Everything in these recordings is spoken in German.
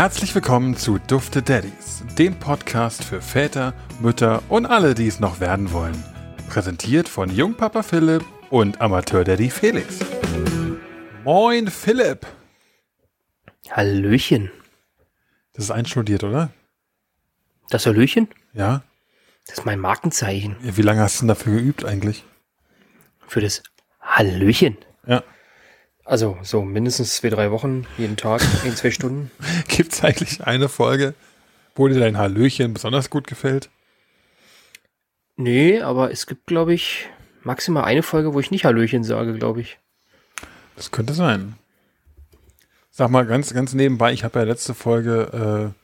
Herzlich willkommen zu Dufte Daddies, dem Podcast für Väter, Mütter und alle, die es noch werden wollen. Präsentiert von Jungpapa Philipp und Amateur-Daddy Felix. Moin Philipp. Hallöchen. Das ist einstudiert, oder? Das Hallöchen? Ja. Das ist mein Markenzeichen. Wie lange hast du denn dafür geübt eigentlich? Für das Hallöchen. Ja. Also so mindestens zwei, drei Wochen, jeden Tag, in zwei Stunden. Gibt es eigentlich eine Folge, wo dir dein Hallöchen besonders gut gefällt? Nee, aber es gibt, glaube ich, maximal eine Folge, wo ich nicht Hallöchen sage, glaube ich. Das könnte sein. Sag mal ganz, ganz nebenbei, ich habe ja letzte Folge äh,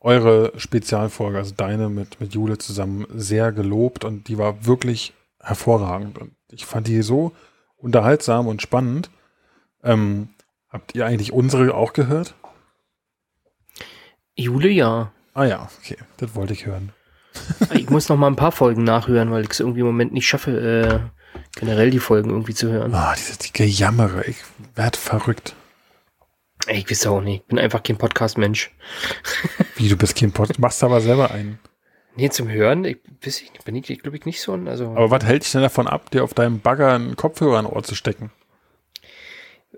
eure Spezialfolge, also deine mit, mit Jule zusammen, sehr gelobt und die war wirklich hervorragend. Und ich fand die so unterhaltsam und spannend. Ähm, habt ihr eigentlich unsere auch gehört? Jule, ja. Ah ja, okay, das wollte ich hören. Ich muss noch mal ein paar Folgen nachhören, weil ich es irgendwie im Moment nicht schaffe, äh, generell die Folgen irgendwie zu hören. Ah, diese die Gejammere, ich werd verrückt. Ey, ich weiß auch nicht. Ich bin einfach kein Podcast-Mensch. Wie, du bist kein Podcast, machst aber selber einen. Nee, zum Hören, ich weiß ich nicht, bin ich, glaube ich, nicht so ein, also. Aber was hält dich denn davon ab, dir auf deinem Bagger einen Kopfhörer in Ohr zu stecken?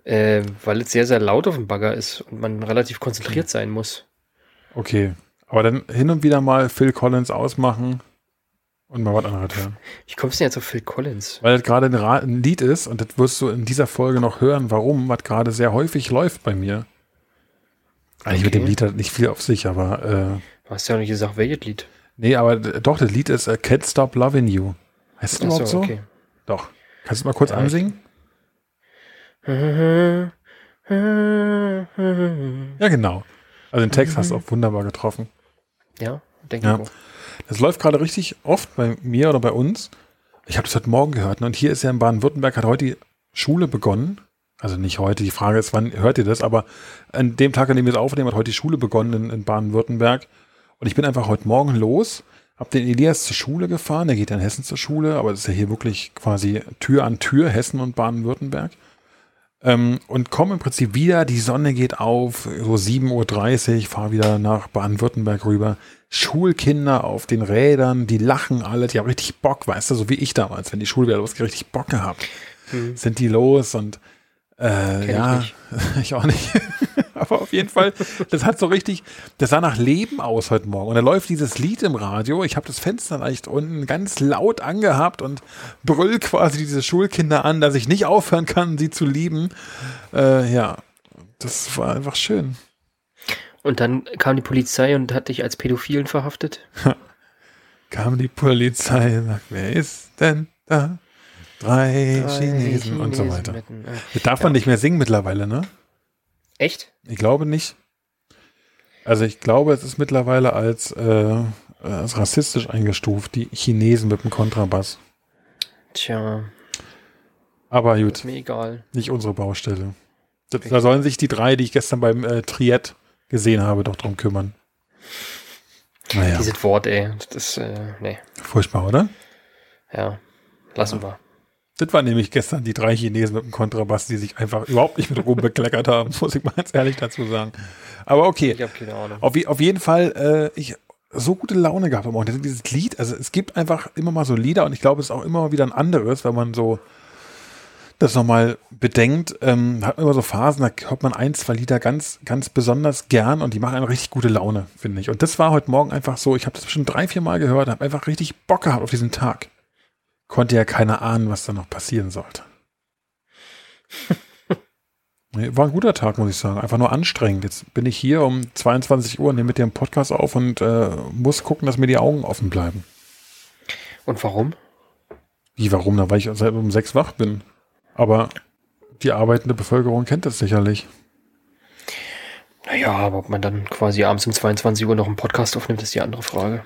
Äh, weil es sehr, sehr laut auf dem Bagger ist und man relativ konzentriert sein muss. Okay. Aber dann hin und wieder mal Phil Collins ausmachen und mal was anderes hören. Wie kommst du denn jetzt auf Phil Collins? Weil das gerade ein, ein Lied ist und das wirst du in dieser Folge noch hören, warum, was gerade sehr häufig läuft bei mir. Eigentlich mit Okay. dem Lied hat nicht viel auf sich, aber äh, Du hast ja noch nicht gesagt, welches Lied. nee, aber d- doch, das Lied ist äh, Can't Stop Loving You. Heißt es überhaupt so? okay. Doch. Kannst du mal kurz Ja, ansingen? Ja, genau. Also den Text hast du auch wunderbar getroffen. denke Ja. ich auch. Das läuft gerade richtig oft bei mir oder bei uns. Ich habe das heute Morgen gehört. Ne? Und hier ist ja in Baden-Württemberg hat heute die Schule begonnen. Also nicht heute, die Frage ist, wann hört ihr das? Aber an dem Tag, an dem wir es aufnehmen, hat heute die Schule begonnen in, in Baden-Württemberg. Und ich bin einfach heute Morgen los, habe den Elias zur Schule gefahren. Der geht ja in Hessen zur Schule, aber das ist ja hier wirklich quasi Tür an Tür, Hessen und Baden-Württemberg. Ähm, und komme im Prinzip wieder, die Sonne geht auf, so 7.30 Uhr, fahre wieder nach Baden-Württemberg rüber. Schulkinder auf den Rädern, die lachen alle, die haben richtig Bock, weißt du, so wie ich damals, wenn die Schule wieder losgeht, richtig Bock gehabt. Hm. Sind die los und äh, ich ja, nicht. ich, auch nicht. Aber auf jeden Fall, das hat so richtig, das sah nach Leben aus heute Morgen. Und da läuft dieses Lied im Radio. Ich habe das Fenster leicht unten ganz laut angehabt und brüll quasi diese Schulkinder an, dass ich nicht aufhören kann, sie zu lieben. Äh, ja, das war einfach schön. Und dann kam die Polizei und hat dich als Pädophilen verhaftet. Kam die Polizei und sagt, wer ist denn da? Drei, Chinesen, und so weiter. Mit, äh, darf man nicht mehr singen mittlerweile, ne? Echt? Ich glaube nicht. Also ich glaube, es ist mittlerweile als, äh, als rassistisch eingestuft, die Chinesen mit dem Kontrabass. Tja, Aber ist gut, mir egal. nicht unsere Baustelle. Da, da sollen sich die drei, die ich gestern beim äh, Triett gesehen habe, doch drum kümmern. Naja, Dieses Wort, ey. Das, äh, nee. furchtbar, oder? Ja. Lassen wir. Das waren nämlich gestern die drei Chinesen mit dem Kontrabass, die sich einfach überhaupt nicht mit Ruhm bekleckert haben, muss ich mal ganz ehrlich dazu sagen. Aber okay. Ich habe keine Ahnung. Auf, auf jeden Fall, äh, ich so gute Laune gehabt am Morgen. Dieses Lied, also es gibt einfach immer mal so Lieder und ich glaube, es ist auch immer mal wieder ein anderes, wenn man so das nochmal bedenkt, ähm, hat man immer so Phasen, da hört man ein, zwei Lieder ganz, ganz besonders gern und die machen eine richtig gute Laune, finde ich. Und das war heute Morgen einfach so, ich habe das schon drei, vier Mal gehört, habe einfach richtig Bock gehabt auf diesen Tag. Konnte ja keiner ahnen, was da noch passieren sollte. Nee, War ein guter Tag, muss ich sagen. Einfach nur anstrengend. Jetzt bin ich hier um 22 Uhr, nehme mit dir einen Podcast auf und äh, muss gucken, dass mir die Augen offen bleiben. Und warum? Wie, warum? Na, weil ich seit um sechs wach bin. Aber die arbeitende Bevölkerung kennt das sicherlich. Naja, aber ob man dann quasi abends um 22 Uhr noch einen Podcast aufnimmt, ist die andere Frage.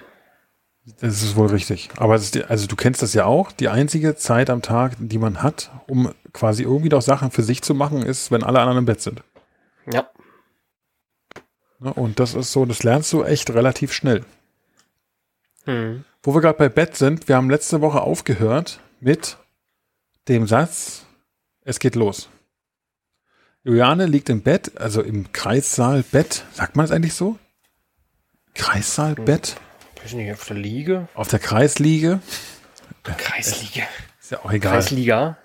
Das ist wohl richtig. Aber ist also du kennst das ja auch. Die einzige Zeit am Tag, die man hat, um quasi irgendwie noch Sachen für sich zu machen, ist, wenn alle anderen im Bett sind. Ja. Und das ist so, das lernst du echt relativ schnell. Hm. Wo wir gerade bei Bett sind, wir haben letzte Woche aufgehört mit dem Satz, es geht los. Juliane liegt im Bett, also im Kreissaal Bett. Sagt man es eigentlich so? Kreissaal Bett? Weiß nicht, auf der Liege? Auf der Kreisliege. Kreisliga. Ist ja auch egal. Kreisliga.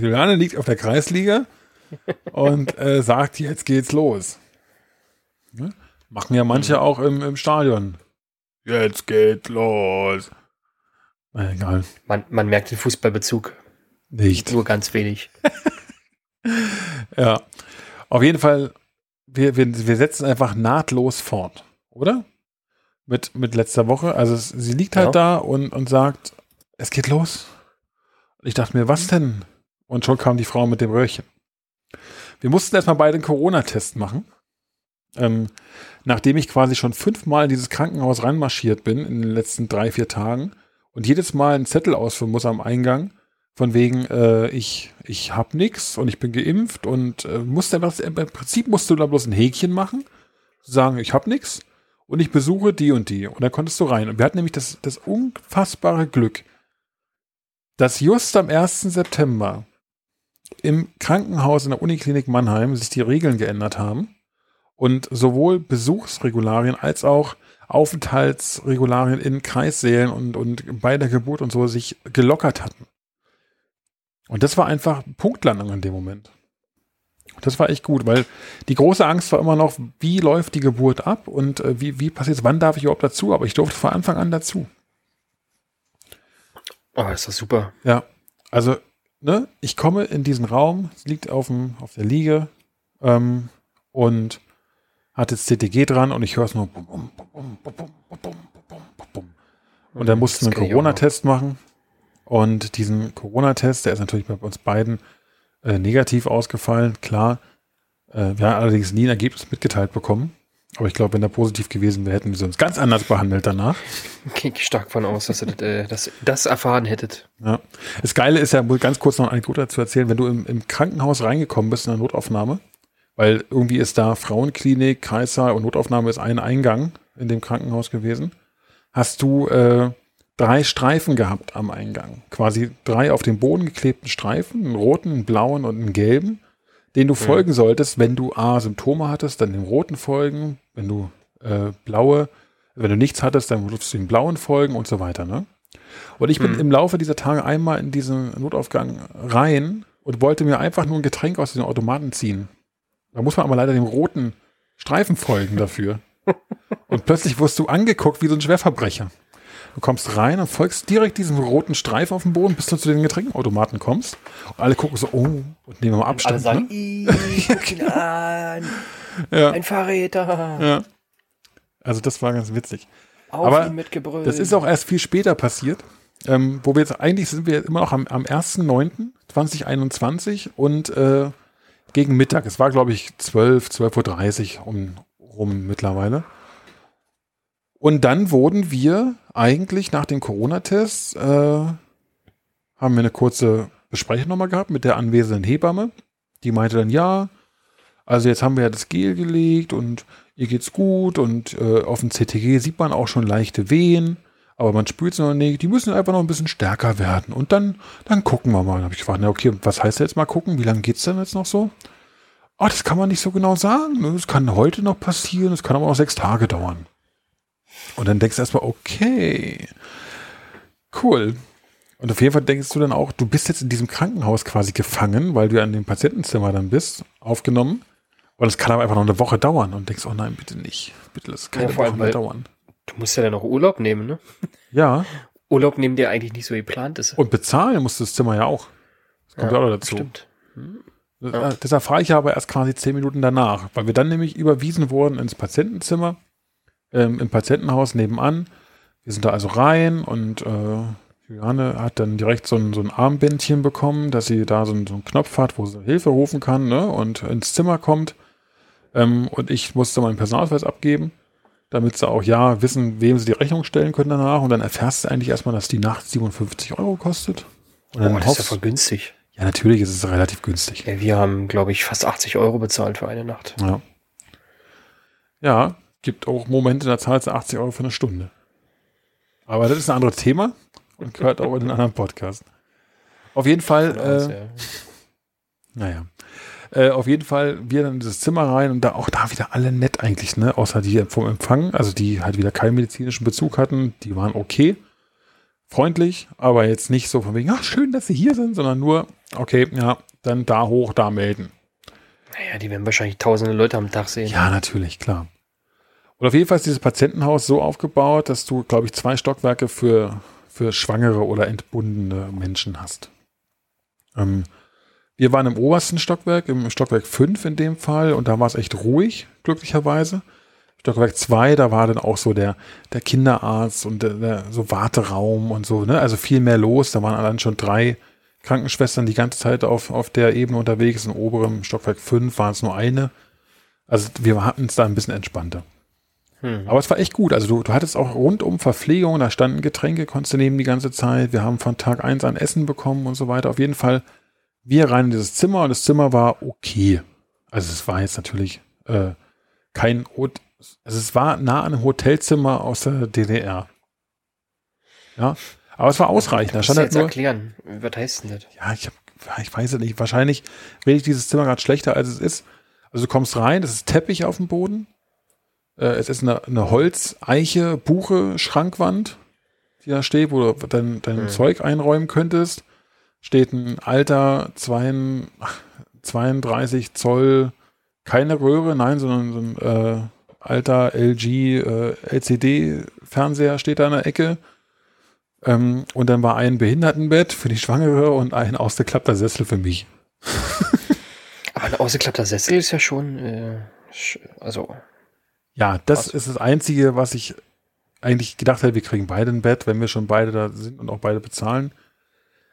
Juliane liegt auf der Kreisliga und äh, sagt, jetzt geht's los. Ne? Machen ja manche auch im, im Stadion. Jetzt geht's los. Na, egal. Man, man merkt den Fußballbezug. Nicht. Nur ganz wenig. Ja. Auf jeden Fall, wir, wir, wir setzen einfach nahtlos fort, oder? Mit, mit letzter Woche. Also es, sie liegt halt Ja. da und, und sagt, es geht los. Und ich dachte mir, was denn? Und schon kam die Frau mit dem Röhrchen. Wir mussten erstmal beide einen Corona-Test machen. Ähm, nachdem ich quasi schon fünfmal in dieses Krankenhaus reinmarschiert bin in den letzten drei, vier Tagen und jedes Mal einen Zettel ausfüllen muss am Eingang, von wegen, äh, ich, ich hab nix und ich bin geimpft und äh, musste einfach, im Prinzip musst du da bloß ein Häkchen machen, sagen, ich hab nix und ich besuche die und die. Und dann konntest du rein. Und wir hatten nämlich das, das unfassbare Glück, dass just am 1. September im Krankenhaus in der Uniklinik Mannheim sich die Regeln geändert haben und sowohl Besuchsregularien als auch Aufenthaltsregularien in Kreissälen und, und bei der Geburt und so sich gelockert hatten. Und das war einfach Punktlandung in dem Moment. Das war echt gut, weil die große Angst war immer noch, wie läuft die Geburt ab und äh, wie, wie passiert es, wann darf ich überhaupt dazu? Aber ich durfte von Anfang an dazu. Oh, ist das super. Ja, also, ne, ich komme in diesen Raum, es liegt auf, dem, auf der Liege ähm, und hat jetzt CTG dran und ich höre es nur. Bum, bum, bum, und dann mussten wir einen Corona-Test machen. Und diesen Corona-Test, der ist natürlich bei uns beiden äh, negativ ausgefallen, klar. Äh, wir haben allerdings nie ein Ergebnis mitgeteilt bekommen. Aber ich glaube, wenn er positiv gewesen wäre, hätten wir sie uns ganz anders behandelt danach. Gehe ich stark von aus, dass ihr das, äh, das, das erfahren hättet. Ja. Das Geile ist ja, ganz kurz noch eine Anekdote dazu erzählen, wenn du im, im Krankenhaus reingekommen bist in der Notaufnahme, weil irgendwie ist da Frauenklinik, Kreissaal und Notaufnahme ist ein Eingang in dem Krankenhaus gewesen, hast du äh, drei Streifen gehabt am Eingang. Quasi drei auf dem Boden geklebten Streifen, einen roten, einen blauen und einen gelben, den du folgen solltest, wenn du A, Symptome hattest, dann dem roten folgen, wenn du äh, blaue, wenn du nichts hattest, dann musst du dem blauen folgen und so weiter, ne? Und ich bin Mhm. im Laufe dieser Tage einmal in diesen Notaufgang rein und wollte mir einfach nur ein Getränk aus den Automaten ziehen. Da muss man aber leider dem roten Streifen folgen dafür. und plötzlich wirst du angeguckt wie so ein Schwerverbrecher. Du kommst rein und folgst direkt diesem roten Streifen auf dem Boden, bis du zu den Getränkenautomaten kommst. Und alle gucken so, oh, und nehmen mal Alle Abstand. sagen, ne? "Ih, guck ihn an, ja, ein Verräter, ja. Also das war ganz witzig. auf Aber. Das ist auch erst viel später passiert, ähm, wo wir jetzt eigentlich sind wir immer noch am, am 1.9.2021 und äh, gegen Mittag. Es war, glaube ich, 12, 12.30 Uhr um, rum mittlerweile. Und dann wurden wir eigentlich nach dem Corona-Test, äh, haben wir eine kurze Besprechung nochmal gehabt mit der anwesenden Hebamme. Die meinte dann, ja, also jetzt haben wir ja das Gel gelegt und ihr geht's gut und äh, auf dem CTG sieht man auch schon leichte Wehen, aber man spürt es noch nicht. Die müssen einfach noch ein bisschen stärker werden und dann, dann gucken wir mal. Dann habe ich gefragt, na okay, was heißt jetzt mal gucken? Wie lange geht's denn jetzt noch so? Oh, das kann man nicht so genau sagen. Das kann heute noch passieren, das kann aber auch sechs Tage dauern. Und dann denkst du erstmal, okay, cool. Und auf jeden Fall denkst du dann auch, du bist jetzt in diesem Krankenhaus quasi gefangen, weil du ja in dem Patientenzimmer dann bist, aufgenommen. Und es kann aber einfach noch eine Woche dauern und denkst, oh nein, bitte nicht. Bitte es keine Ja, vor Woche mehr dauern. Du musst ja dann noch Urlaub nehmen, ne? Ja, Urlaub nehmen, der eigentlich nicht so geplant ist. und bezahlen musst du das Zimmer ja auch. Das kommt ja, auch noch dazu. Stimmt. Ja. Das erfahre ich ja aber erst quasi zehn Minuten danach, weil wir dann nämlich überwiesen wurden ins Patientenzimmer, ähm, im Patientenhaus nebenan. Wir sind da also rein und äh, Juliane hat dann direkt so ein, so ein Armbändchen bekommen, dass sie da so, einen- so einen Knopf hat, wo sie Hilfe rufen kann ne, und ins Zimmer kommt. Ähm, und ich musste meinen Personalausweis abgeben, damit sie auch ja wissen, wem sie die Rechnung stellen können danach. Und dann erfährst du eigentlich erstmal, dass die Nacht 57 Euro kostet. Und dann Oh, das ist ja voll günstig. ja, natürlich ist es relativ günstig. Ja, wir haben, glaube ich, fast 80 Euro bezahlt für eine Nacht. Ja. Ja, gibt auch Momente, da zahlst du 80 Euro für eine Stunde. Aber das ist ein anderes Thema und gehört auch in einen anderen Podcast. Auf jeden Fall, uns, äh, ja. naja. Äh, auf jeden Fall, wir dann in dieses Zimmer rein und da auch da wieder alle nett eigentlich, ne? Außer die vom Empfang, also die halt wieder keinen medizinischen Bezug hatten, die waren okay. Freundlich, aber jetzt nicht so von wegen, ach, schön, dass sie hier sind, sondern nur, okay, ja, dann da hoch, da melden. Naja, die werden wahrscheinlich tausende Leute am Tag sehen. Ja, natürlich, klar. Und auf jeden Fall ist dieses Patientenhaus so aufgebaut, dass du, glaube ich, zwei Stockwerke für, für schwangere oder entbundene Menschen hast. Ähm, wir waren im obersten Stockwerk, im Stockwerk 5 in dem Fall, und da war es echt ruhig, glücklicherweise. Stockwerk 2, da war dann auch so der, der Kinderarzt und der, der, so Warteraum und so, ne? Also viel mehr los. Da waren allein schon drei Krankenschwestern die ganze Zeit auf, auf der Ebene unterwegs. In oberem Stockwerk 5 waren es nur eine. Also wir hatten es da ein bisschen entspannter. Hm. Aber es war echt gut. Also du, du hattest auch rundum Verpflegung, da standen Getränke, konntest du nehmen die ganze Zeit. Wir haben von Tag 1 an Essen bekommen und so weiter. Auf jeden Fall wir rein in dieses Zimmer und das Zimmer war okay. Also es war jetzt natürlich äh, kein, also es war nah an einem Hotelzimmer aus der DDR. Ja, aber es war ausreichend. Da stand halt nur, erklären. Was heißt denn das? Ja, ich, hab, ich weiß es nicht. Wahrscheinlich rede ich dieses Zimmer gerade schlechter, als es ist. Also du kommst rein, es ist Teppich auf dem Boden. Äh, es ist eine, eine Holz, Eiche, Buche, Schrankwand, die da steht, wo du dein, dein hm. Zeug einräumen könntest. Steht ein alter 32 Zoll, keine Röhre, nein, sondern so ein äh, alter LG äh, LCD-Fernseher steht da in der Ecke ähm, und dann war ein Behindertenbett für die Schwangere und ein ausgeklappter Sessel für mich. Aber ein ausgeklappter Sessel ist ja schon, äh, also. Ja, das was? ist das Einzige, was ich eigentlich gedacht hätte, wir kriegen beide ein Bett, wenn wir schon beide da sind und auch beide bezahlen.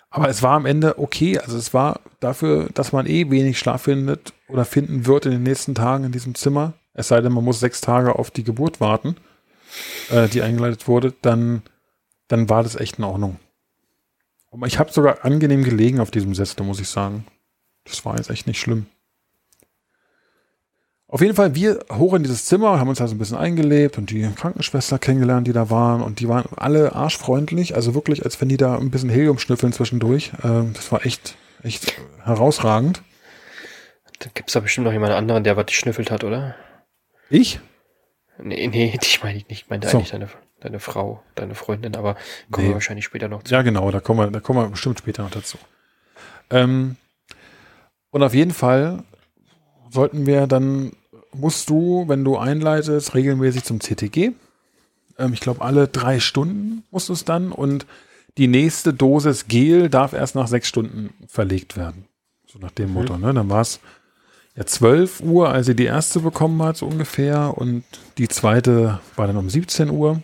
Aber es war am Ende okay. Also es war dafür, dass man eh wenig Schlaf findet oder finden wird in den nächsten Tagen in diesem Zimmer. Es sei denn, man muss sechs Tage auf die Geburt warten, äh, die eingeleitet wurde, dann dann war das echt in Ordnung. Ich habe sogar angenehm gelegen auf diesem Sessel, muss ich sagen. Das war jetzt echt nicht schlimm. Auf jeden Fall, wir hoch in dieses Zimmer, haben uns da so ein bisschen eingelebt und die Krankenschwester kennengelernt, die da waren. Und die waren alle arschfreundlich, also wirklich, als wenn die da ein bisschen Helium schnüffeln zwischendurch. Ähm, das war echt, echt herausragend. Da gibt es doch bestimmt noch jemand anderen, der was geschnüffelt hat, oder? Ich? Nee, nee, ich meine nicht. Ich meine so. eigentlich deine deine Frau, deine Freundin, aber kommen nee. wir wahrscheinlich später noch zu. Ja, genau, da kommen wir, da kommen wir bestimmt später noch dazu. Ähm, und auf jeden Fall sollten wir dann, musst du, wenn du einleitest, regelmäßig zum CTG. Ähm, ich glaube, alle drei Stunden musst du es dann und die nächste Dosis Gel darf erst nach sechs Stunden verlegt werden. So nach dem mhm. Motto, ne? Dann war es ja 12 Uhr, als sie die erste bekommen hat, so ungefähr. Und die zweite war dann um 17 Uhr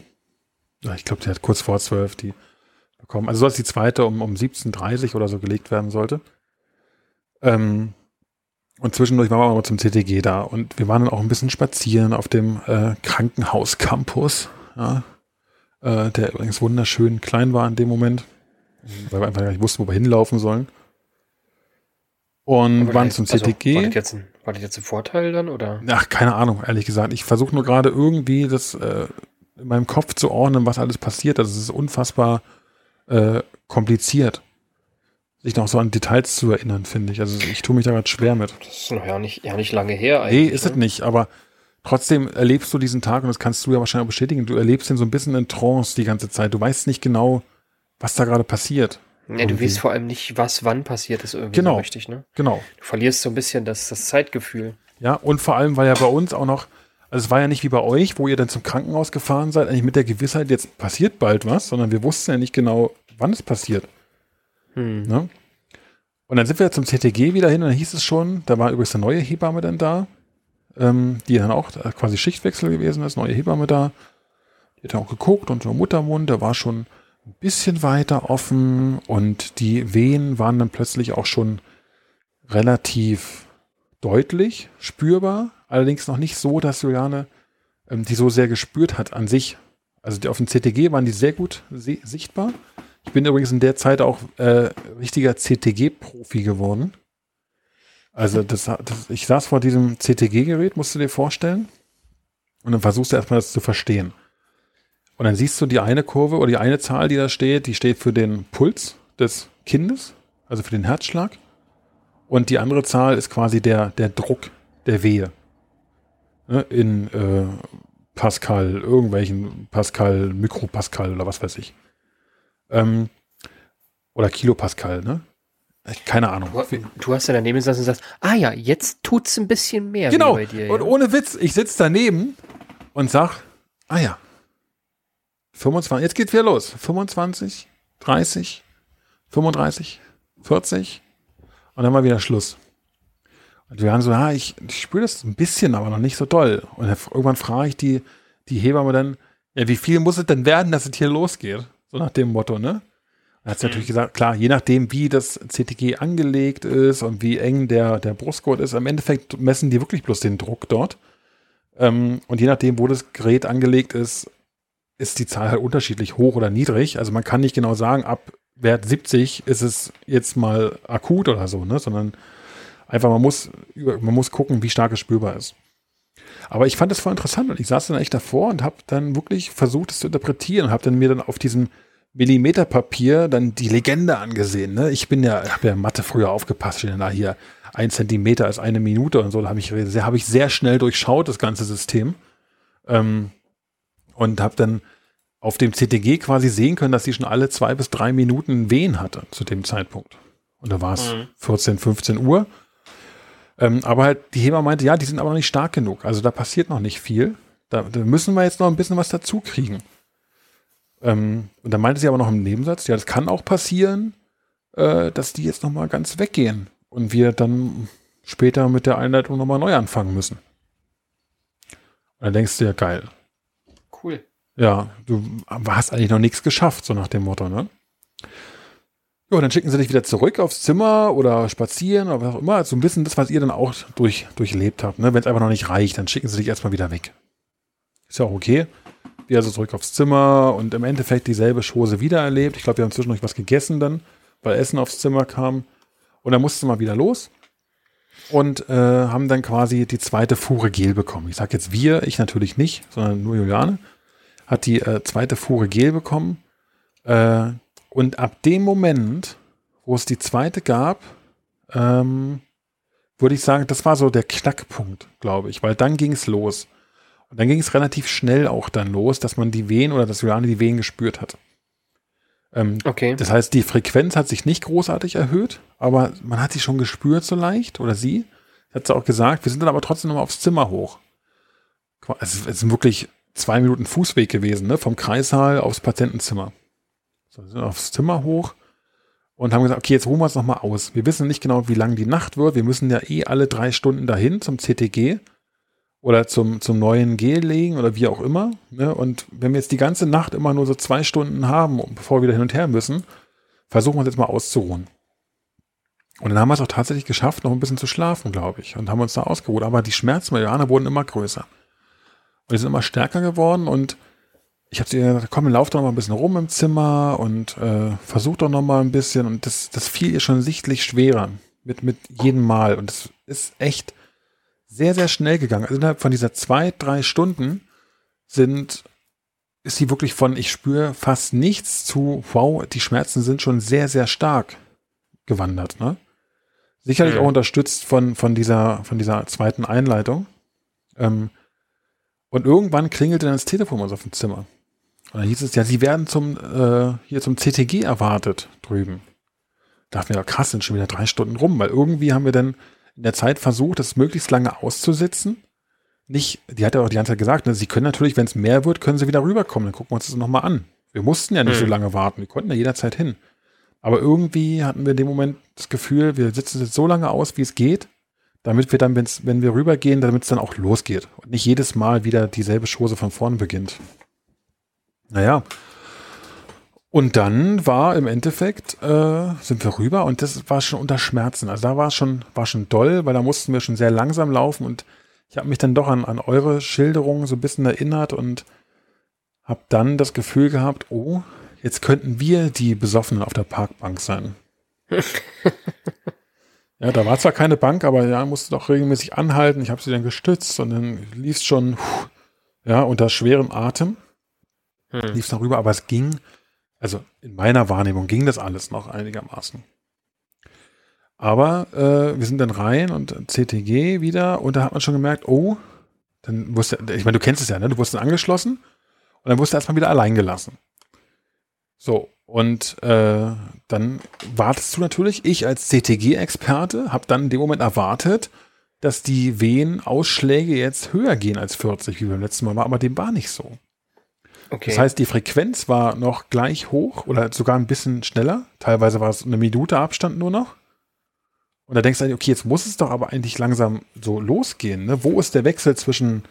ich glaube, die hat kurz vor zwölf die bekommen. Also so, dass die zweite um, um 17.30 oder so gelegt werden sollte. Ähm, und zwischendurch waren wir auch mal zum CTG da und wir waren dann auch ein bisschen spazieren auf dem äh, Krankenhaus-Campus, ja, äh, der übrigens wunderschön klein war in dem Moment, weil wir einfach gar nicht wussten, wo wir hinlaufen sollen. Und Aber waren zum CTG. Also, war, das jetzt ein, war das jetzt ein Vorteil dann oder? Ach, keine Ahnung, ehrlich gesagt. Ich versuche nur gerade irgendwie das äh, in meinem Kopf zu ordnen, was alles passiert. Also es ist unfassbar äh, kompliziert, sich noch so an Details zu erinnern, finde ich. Also ich tue mich da gerade schwer mit. Das ist noch ja nicht, ja nicht lange her eigentlich. Nee, ist ne? es nicht, aber trotzdem erlebst du diesen Tag, und das kannst du ja wahrscheinlich auch bestätigen, du erlebst ihn so ein bisschen in Trance die ganze Zeit. Du weißt nicht genau, was da gerade passiert. Ja, du weißt vor allem nicht, was wann passiert ist irgendwie genau, so richtig, ne? Genau. Du verlierst so ein bisschen das, das Zeitgefühl. Ja, und vor allem, weil ja bei uns auch noch also es war ja nicht wie bei euch, wo ihr dann zum Krankenhaus gefahren seid, eigentlich mit der Gewissheit, jetzt passiert bald was, sondern wir wussten ja nicht genau, wann es passiert. Hm. Ne? Und dann sind wir zum CTG wieder hin und dann hieß es schon, da war übrigens eine neue Hebamme dann da, ähm, die dann auch quasi Schichtwechsel gewesen ist, neue Hebamme da. Die hat auch geguckt und der Muttermund, der war schon ein bisschen weiter offen und die Wehen waren dann plötzlich auch schon relativ deutlich spürbar. Allerdings noch nicht so, dass Juliane ähm, die so sehr gespürt hat an sich. Also die, auf dem CTG waren die sehr gut sichtbar. Ich bin übrigens in der Zeit auch äh, richtiger CTG-Profi geworden. Also das, das, ich saß vor diesem CTG-Gerät, musst du dir vorstellen. Und dann versuchst du erstmal das zu verstehen. Und dann siehst du die eine Kurve oder die eine Zahl, die da steht, die steht für den Puls des Kindes, also für den Herzschlag. Und die andere Zahl ist quasi der, der Druck der Wehe. Ne, in äh, Pascal, irgendwelchen Pascal, Mikropascal oder was weiß ich. Ähm, oder Kilopascal, ne? Keine Ahnung. Du, du hast ja daneben gesessen und sagst, ah ja, jetzt tut's ein bisschen mehr genau. bei dir. Ja? Und ohne Witz, ich sitze daneben und sag, ah ja, 25, jetzt geht's wieder los. 25, 30, 35, 40 und dann mal wieder Schluss. Und wir waren so, ja, ich, ich spüre das ein bisschen, aber noch nicht so doll. Und irgendwann frage ich die, die Hebamme dann, ja, wie viel muss es denn werden, dass es hier losgeht? So nach dem Motto, ne? Er hat natürlich gesagt, klar, je nachdem, wie das CTG angelegt ist und wie eng der, der Brustgurt ist, im Endeffekt messen die wirklich bloß den Druck dort. Ähm, und je nachdem, wo das Gerät angelegt ist, ist die Zahl halt unterschiedlich hoch oder niedrig. Also man kann nicht genau sagen, ab Wert 70 ist es jetzt mal akut oder so, ne? sondern einfach, man muss, man muss gucken, wie stark es spürbar ist. Aber ich fand das voll interessant und ich saß dann echt davor und habe dann wirklich versucht, es zu interpretieren und habe dann mir dann auf diesem Millimeterpapier dann die Legende angesehen. Ne? Ich bin ja, habe ja Mathe früher aufgepasst, steht da hier ein Zentimeter ist eine Minute und so. Da habe ich, hab ich sehr schnell durchschaut, das ganze System. Ähm, und habe dann auf dem CTG quasi sehen können, dass sie schon alle zwei bis drei Minuten Wehen hatte zu dem Zeitpunkt. Und da war es mhm. 14, 15 Uhr. Ähm, aber halt, die Heber meinte, ja, die sind aber noch nicht stark genug. Also da passiert noch nicht viel. Da, da müssen wir jetzt noch ein bisschen was dazu kriegen. Ähm, und dann meinte sie aber noch im Nebensatz, ja, das kann auch passieren, äh, dass die jetzt nochmal ganz weggehen und wir dann später mit der Einleitung nochmal neu anfangen müssen. Und dann denkst du ja, geil. Cool. Ja, du hast eigentlich noch nichts geschafft, so nach dem Motto, ne? Ja, dann schicken sie dich wieder zurück aufs Zimmer oder spazieren oder was auch immer. So ein bisschen das, was ihr dann auch durch, durchlebt habt. Ne? Wenn es einfach noch nicht reicht, dann schicken sie dich erstmal wieder weg. Ist ja auch okay wir also zurück aufs Zimmer und im Endeffekt dieselbe Chose wieder erlebt. Ich glaube, wir haben zwischendurch was gegessen dann, weil Essen aufs Zimmer kam. Und dann mussten wir wieder los und äh, haben dann quasi die zweite Fuhre Gel bekommen. Ich sage jetzt wir, ich natürlich nicht, sondern nur Juliane hat die äh, zweite Fuhre Gel bekommen. Äh, und ab dem Moment, wo es die zweite gab, ähm, würde ich sagen, das war so der Knackpunkt, glaube ich, weil dann ging es los. Und dann ging es relativ schnell auch dann los, dass man die Wehen oder dass Juliane die Wehen gespürt hat. Ähm, okay. Das heißt, die Frequenz hat sich nicht großartig erhöht, aber man hat sie schon gespürt so leicht oder sie. Hat sie auch gesagt, wir sind dann aber trotzdem nochmal aufs Zimmer hoch. Es, es sind wirklich zwei Minuten Fußweg gewesen, ne? vom Kreissaal aufs Patientenzimmer. So, sind aufs Zimmer hoch und haben gesagt, okay, jetzt ruhen wir es nochmal aus. Wir wissen nicht genau, wie lang die Nacht wird. Wir müssen ja eh alle drei Stunden dahin zum CTG oder zum, zum neuen Gel legen oder wie auch immer. Ne? Und wenn wir jetzt die ganze Nacht immer nur so zwei Stunden haben, bevor wir wieder hin und her müssen, versuchen wir uns jetzt mal auszuruhen. Und dann haben wir es auch tatsächlich geschafft, noch ein bisschen zu schlafen, glaube ich. Und haben uns da ausgeruht. Aber die Schmerzmeridiane wurden immer größer. Und die sind immer stärker geworden. Und ich habe dir gesagt, komm, lauf doch noch mal ein bisschen rum im Zimmer und äh, versuch doch noch mal ein bisschen. Und das, das fiel ihr schon sichtlich schwerer mit, mit jedem Mal. Und das ist echt sehr, sehr schnell gegangen. Also innerhalb von dieser zwei, drei Stunden sind, ist sie wirklich von, ich spüre fast nichts zu, wow, die Schmerzen sind schon sehr, sehr stark gewandert, ne? Sicherlich mhm. auch unterstützt von, von dieser, von dieser zweiten Einleitung. Ähm, und irgendwann klingelte dann das Telefon aus auf dem Zimmer. Und dann hieß es, ja, sie werden zum, äh, hier zum CTG erwartet drüben. Da dachten wir, ja, krass, sind schon wieder drei Stunden rum, weil irgendwie haben wir dann in der Zeit versucht, das möglichst lange auszusitzen. Nicht, die hat ja auch die ganze Zeit gesagt, ne, sie können natürlich, wenn es mehr wird, können sie wieder rüberkommen. Dann gucken wir uns das nochmal an. Wir mussten ja nicht mhm. so lange warten. Wir konnten ja jederzeit hin. Aber irgendwie hatten wir in dem Moment das Gefühl, wir sitzen jetzt so lange aus, wie es geht, damit wir dann, wenn's, wenn wir rübergehen, damit es dann auch losgeht. Und nicht jedes Mal wieder dieselbe Chose von vorne beginnt. Naja, und dann war im Endeffekt, äh, sind wir rüber und das war schon unter Schmerzen. Also da war es schon, war schon doll, weil da mussten wir schon sehr langsam laufen und ich habe mich dann doch an, an eure Schilderungen so ein bisschen erinnert und habe dann das Gefühl gehabt, oh, jetzt könnten wir die Besoffenen auf der Parkbank sein. ja, da war zwar keine Bank, aber ja, musste doch regelmäßig anhalten. Ich habe sie dann gestützt und dann lief es schon, ja, unter schwerem Atem. Hm. Lief es darüber, aber es ging also in meiner Wahrnehmung ging das alles noch einigermaßen. Aber äh, wir sind dann rein und CTG wieder und da hat man schon gemerkt, oh, dann wusste, ich meine, du kennst es ja, ne? Du wurdest dann angeschlossen und dann wurdest du erstmal wieder allein gelassen. So, und äh, dann wartest du natürlich, ich als CTG-Experte habe dann in dem Moment erwartet, dass die Wehenausschläge jetzt höher gehen als 40, wie beim letzten Mal war, aber dem war nicht so. Okay. Das heißt, die Frequenz war noch gleich hoch oder sogar ein bisschen schneller. Teilweise war es eine Minute Abstand nur noch. Und da denkst du, okay, jetzt muss es doch aber eigentlich langsam so losgehen. Ne? Wo ist der Wechsel zwischen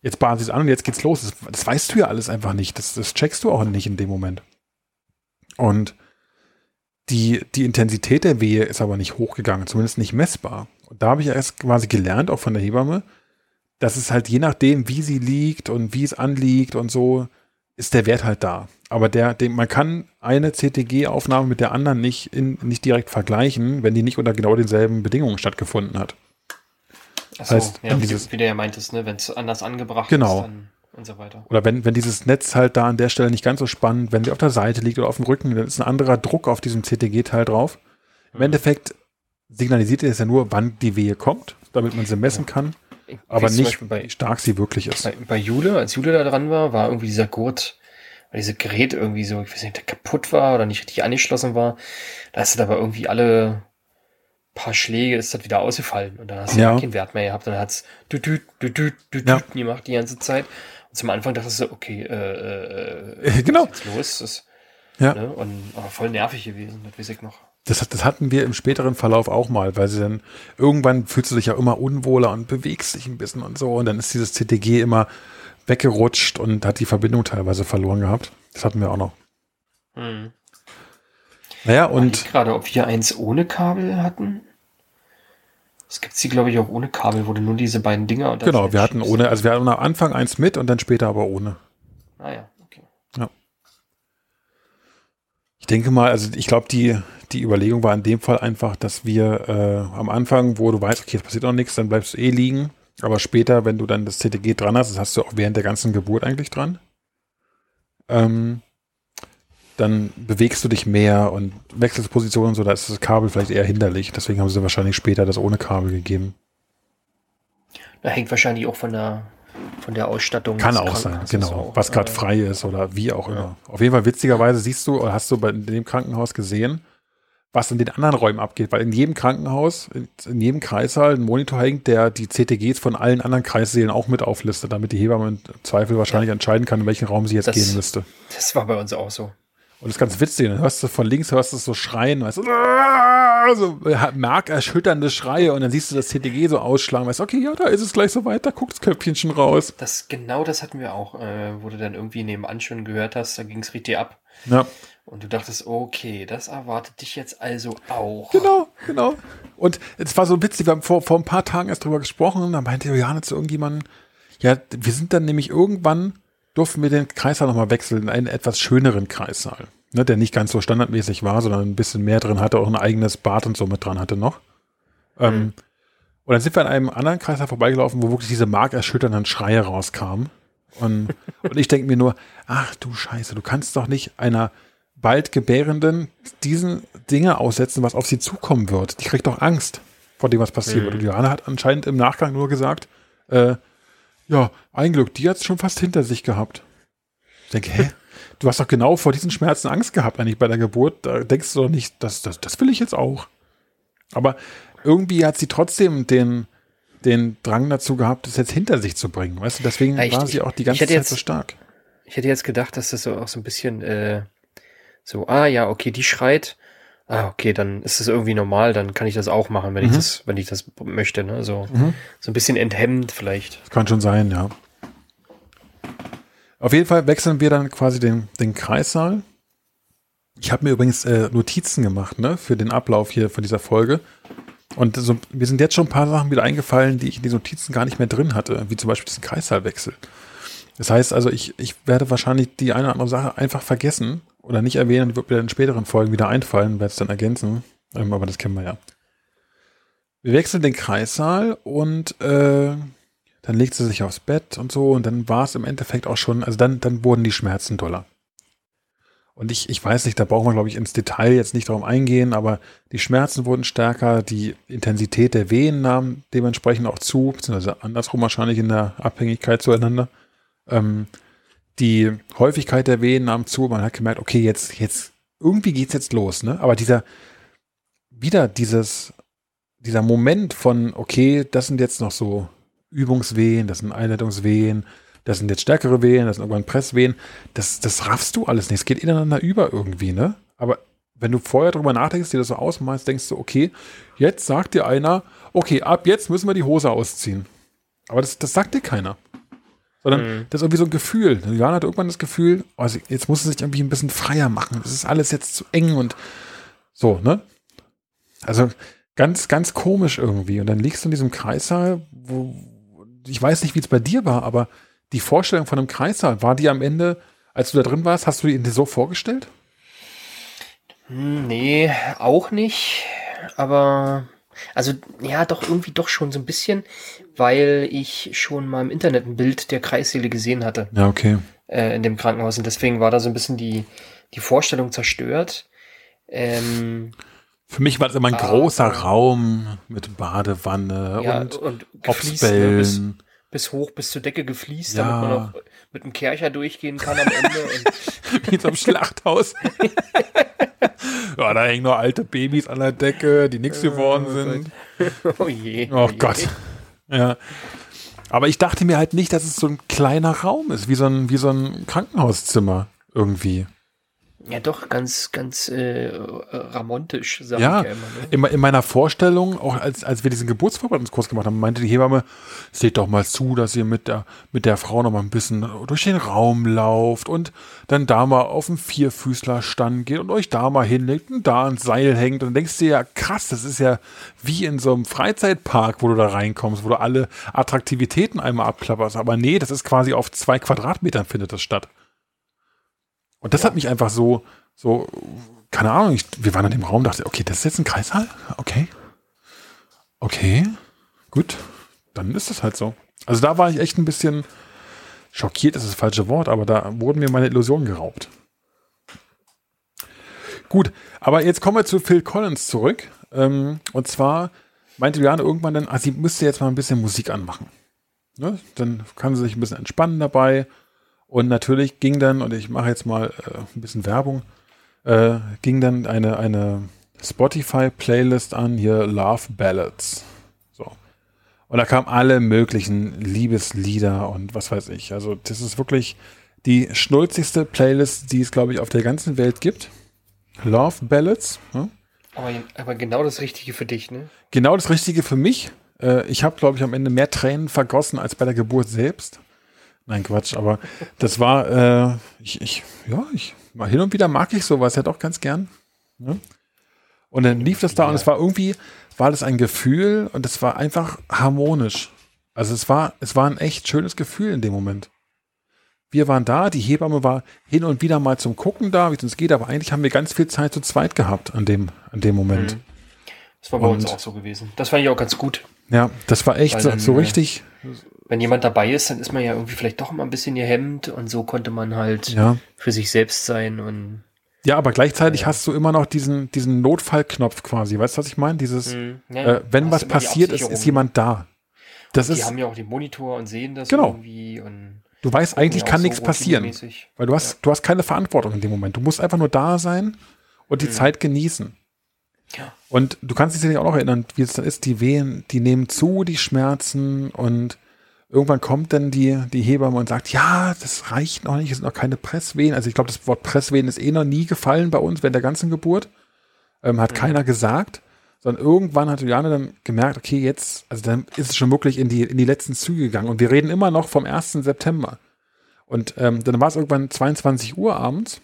jetzt Basis an und jetzt geht's los? Das, das weißt du ja alles einfach nicht. Das, das checkst du auch nicht in dem Moment. Und die, die Intensität der Wehe ist aber nicht hochgegangen, zumindest nicht messbar. Und da habe ich erst quasi gelernt, auch von der Hebamme, dass es halt je nachdem, wie sie liegt und wie es anliegt und so, ist der Wert halt da. Aber der, den, man kann eine CTG-Aufnahme mit der anderen nicht, in, nicht direkt vergleichen, wenn die nicht unter genau denselben Bedingungen stattgefunden hat. Achso, heißt, ja, dieses, wie, du ja meintest, ne? wenn es anders angebracht genau. ist, dann und so weiter. Oder wenn, wenn dieses Netz halt da an der Stelle nicht ganz so spannend, wenn sie auf der Seite liegt oder auf dem Rücken, dann ist ein anderer Druck auf diesem CTG-Teil drauf. Im mhm. Endeffekt signalisiert es ja nur, wann die Wehe kommt, damit man sie messen ja. kann aber nicht, bei, stark sie wirklich ist. Bei, bei, Jule, als Jule da dran war, war irgendwie dieser Gurt, weil dieses Gerät irgendwie so, ich weiß nicht, der kaputt war oder nicht richtig angeschlossen war. Da ist es aber irgendwie alle paar Schläge ist das wieder ausgefallen und dann hast du ja. keinen Wert mehr gehabt. Dann hat es du du du du du ja. gemacht die ganze Zeit. Und zum Anfang dachte du, okay, äh, äh, genau. Was ist los? Das, ja. Ne? Und aber voll nervig gewesen, das weiß ich noch. Das, das hatten wir im späteren Verlauf auch mal, weil sie dann irgendwann fühlst du dich ja immer unwohler und bewegst dich ein bisschen und so. Und dann ist dieses CTG immer weggerutscht und hat die Verbindung teilweise verloren gehabt. Das hatten wir auch noch. Hm. Naja, und. gerade, ob wir eins ohne Kabel hatten? Es gibt sie, glaube ich, auch ohne Kabel, wo du nur diese beiden Dinger und Genau, wir hatten ohne, also wir hatten am Anfang eins mit und dann später aber ohne. Ah ja, okay. Ja. Ich denke mal, also ich glaube, die, die Überlegung war in dem Fall einfach, dass wir äh, am Anfang, wo du weißt, okay, es passiert noch nichts, dann bleibst du eh liegen. Aber später, wenn du dann das CTG dran hast, das hast du auch während der ganzen Geburt eigentlich dran, ähm, dann bewegst du dich mehr und wechselst Positionen so, da ist das Kabel vielleicht eher hinderlich. Deswegen haben sie wahrscheinlich später das ohne Kabel gegeben. Da hängt wahrscheinlich auch von der von der Ausstattung. Kann auch sein, genau. Auch, was gerade äh, frei ist oder wie auch immer. Auf jeden Fall witzigerweise siehst du, oder hast du bei dem Krankenhaus gesehen, was in den anderen Räumen abgeht, weil in jedem Krankenhaus, in, in jedem Kreissaal ein Monitor hängt, der die CTGs von allen anderen Kreissälen auch mit auflistet, damit die Hebamme im Zweifel wahrscheinlich ja. entscheiden kann, in welchen Raum sie jetzt das, gehen müsste. Das war bei uns auch so. Und das ist ganz witzig, dann hörst du von links, hörst du so schreien, weißt du, so markerschütternde Schreie und dann siehst du das CTG so ausschlagen, weißt du, okay, ja, da ist es gleich so weit, da guckt das Köpfchen schon raus. Das, genau das hatten wir auch, äh, wo du dann irgendwie nebenan schon gehört hast, da ging es richtig ab. Ja. Und du dachtest, okay, das erwartet dich jetzt also auch. Genau, genau. Und es war so witzig, wir haben vor, vor ein paar Tagen erst drüber gesprochen und da meinte Johanna zu irgendjemandem, ja, wir sind dann nämlich irgendwann, durften wir den Kreissaal nochmal wechseln in einen etwas schöneren Kreissaal. Ne, der nicht ganz so standardmäßig war, sondern ein bisschen mehr drin hatte, auch ein eigenes Bad und so mit dran hatte noch. Ähm, mhm. Ähm, und dann sind wir an einem anderen Kreislauf vorbeigelaufen, wo wirklich diese markerschütternden Schreie rauskamen. Und, und ich denke mir nur, ach du Scheiße, du kannst doch nicht einer bald Gebärenden diesen Dinge aussetzen, was auf sie zukommen wird. Die kriegt doch Angst vor dem, was passiert wird. Mhm. Und Johanna hat anscheinend im Nachgang nur gesagt, äh, ja, ein Glück, die hat es schon fast hinter sich gehabt. Ich denke, hä? Du hast doch genau vor diesen Schmerzen Angst gehabt, eigentlich bei der Geburt. Da denkst du doch nicht, das, das, das will ich jetzt auch. Aber irgendwie hat sie trotzdem den, den Drang dazu gehabt, das jetzt hinter sich zu bringen. Weißt du, deswegen ja, ich, war sie auch die ganze Zeit jetzt, so stark. Ich hätte jetzt gedacht, dass das so auch so ein bisschen äh, so, ah ja, okay, die schreit. Ah, okay, dann ist das irgendwie normal, dann kann ich das auch machen, wenn mhm. ich das, wenn ich das möchte. Ne? So, mhm. so ein bisschen enthemmend vielleicht. Das kann schon sein, ja. Auf jeden Fall wechseln wir dann quasi den, den Kreissaal. Ich habe mir übrigens äh, Notizen gemacht, ne, für den Ablauf hier von dieser Folge. Und so, mir sind jetzt schon ein paar Sachen wieder eingefallen, die ich in den Notizen gar nicht mehr drin hatte, wie zum Beispiel diesen Kreissaalwechsel. Das heißt also, ich, ich werde wahrscheinlich die eine oder andere Sache einfach vergessen oder nicht erwähnen, wird mir in späteren Folgen wieder einfallen, werde es dann ergänzen. Ähm, aber das kennen wir ja. Wir wechseln den Kreissaal und äh, dann legt sie sich aufs Bett und so und dann war es im Endeffekt auch schon, also dann, dann wurden die Schmerzen doller. Und ich, ich weiß nicht, da brauchen wir, glaube ich, ins Detail jetzt nicht darum eingehen, aber die Schmerzen wurden stärker, die Intensität der Wehen nahm dementsprechend auch zu, beziehungsweise andersrum wahrscheinlich in der Abhängigkeit zueinander. Ähm, die Häufigkeit der Wehen nahm zu, man hat gemerkt, okay, jetzt, jetzt, irgendwie geht's jetzt los, ne? Aber dieser, wieder dieses, dieser Moment von, okay, das sind jetzt noch so Übungswehen, das sind Einleitungswehen, das sind jetzt stärkere Wehen, das sind irgendwann Presswehen. Das, das raffst du alles nicht. Es geht ineinander über irgendwie, ne? Aber wenn du vorher drüber nachdenkst, dir das so ausmalst, denkst du, okay, jetzt sagt dir einer, okay, ab jetzt müssen wir die Hose ausziehen. Aber das, das sagt dir keiner. Sondern mhm. das ist irgendwie so ein Gefühl. Julian hat irgendwann das Gefühl, oh, jetzt muss es sich irgendwie ein bisschen freier machen. Das ist alles jetzt zu eng und so, ne? Also ganz, ganz komisch irgendwie. Und dann liegst du in diesem Kreissaal, wo ich weiß nicht, wie es bei dir war, aber die Vorstellung von einem Kreissaal, war die am Ende, als du da drin warst, hast du ihn dir so vorgestellt? Hm, nee, auch nicht. Aber, also, ja, doch irgendwie doch schon so ein bisschen, weil ich schon mal im Internet ein Bild der Kreissäle gesehen hatte. Ja, okay. Äh, in dem Krankenhaus. Und deswegen war da so ein bisschen die, die Vorstellung zerstört. Ähm, Für mich war das immer ein ah, großer Raum mit Badewanne ja, und, und Obstbällen. Ne, bis hoch bis zur Decke gefliest, ja. damit man auch mit einem Kercher durchgehen kann am Ende. Wie in so einem Schlachthaus. ja, da hängen nur alte Babys an der Decke, die nichts geworden oh, sind. Oh je. Oh, oh Gott. Ja. Aber ich dachte mir halt nicht, dass es so ein kleiner Raum ist, wie so ein, wie so ein Krankenhauszimmer irgendwie. Ja, doch, ganz, ganz äh, ramontisch, sag ja, ich ja immer. Ne? In, in, meiner Vorstellung, auch als, als wir diesen Geburtsvorbereitungskurs gemacht haben, meinte die Hebamme, seht doch mal zu, dass ihr mit der, mit der Frau noch mal ein bisschen durch den Raum lauft und dann da mal auf den Vierfüßlerstand geht und euch da mal hinlegt und da ein Seil hängt. Und dann denkst du ja, krass, das ist ja wie in so einem Freizeitpark, wo du da reinkommst, wo du alle Attraktivitäten einmal abklapperst. Aber nee, das ist quasi auf zwei Quadratmetern findet das statt. Und das ja. hat mich einfach so, so, keine Ahnung, ich, wir waren in dem Raum, dachte, okay, das ist jetzt ein Kreissaal? Okay. Okay, gut. Dann ist das halt so. Also da war ich echt ein bisschen schockiert, ist das falsche Wort, aber da wurden mir meine Illusionen geraubt. Gut, aber jetzt kommen wir zu Phil Collins zurück. Ähm, und zwar meinte Juliane irgendwann dann, ah, sie müsste jetzt mal ein bisschen Musik anmachen. Ne? Dann kann sie sich ein bisschen entspannen dabei. Und natürlich ging dann, und ich mache jetzt mal äh, ein bisschen Werbung, äh, ging dann eine, eine Spotify-Playlist an, hier Love Ballads. So. Und da kamen alle möglichen Liebeslieder und was weiß ich. Also, das ist wirklich die schnulzigste Playlist, die es, glaube ich, auf der ganzen Welt gibt. Love Ballads. Hm? Aber, aber, genau das Richtige für dich, ne? Genau das Richtige für mich. Äh, ich habe, glaube ich, am Ende mehr Tränen vergossen als bei der Geburt selbst. Nein, Quatsch, aber das war, äh, ich, ich, ja, ich, mal hin und wieder mag ich sowas ja doch ganz gern. Ne? Und dann lief das da ja. und es war irgendwie, war das ein Gefühl und es war einfach harmonisch. Also es war, es war ein echt schönes Gefühl in dem Moment. Wir waren da, die Hebamme war hin und wieder mal zum Gucken da, wie es uns geht, aber eigentlich haben wir ganz viel Zeit zu zweit gehabt an dem, an dem Moment. Mhm. Das war bei und, uns auch so gewesen. Das fand ich auch ganz gut. Ja, das war echt so, dann, so, äh, richtig, wenn jemand dabei ist, dann ist man ja irgendwie vielleicht doch immer ein bisschen gehemmt und so konnte man halt ja. für sich selbst sein und ja, aber gleichzeitig ja. hast du immer noch diesen, diesen Notfallknopf quasi. Weißt du, was ich meine? Dieses, mhm. ja, äh, wenn was passiert ist, ist jemand da. Das ist, die haben ja auch den Monitor und sehen das genau. irgendwie. Und du weißt, eigentlich kann nichts so passieren. Weil du hast, du hast keine Verantwortung in dem Moment. Du musst einfach nur da sein und die mhm. Zeit genießen. Ja. Und du kannst dich sicherlich auch noch erinnern, wie es dann ist. Die Wehen, die nehmen zu, die Schmerzen und irgendwann kommt dann die, die Hebamme und sagt, ja, das reicht noch nicht, es sind noch keine Presswehen. Also ich glaube, das Wort Presswehen ist eh noch nie gefallen bei uns während der ganzen Geburt. Ähm, hat mhm. keiner gesagt. Sondern irgendwann hat Juliane dann gemerkt, okay, jetzt, also dann ist es schon wirklich in die, in die letzten Züge gegangen. Und wir reden immer noch vom 1. September. Und ähm, dann war es irgendwann 22 Uhr abends.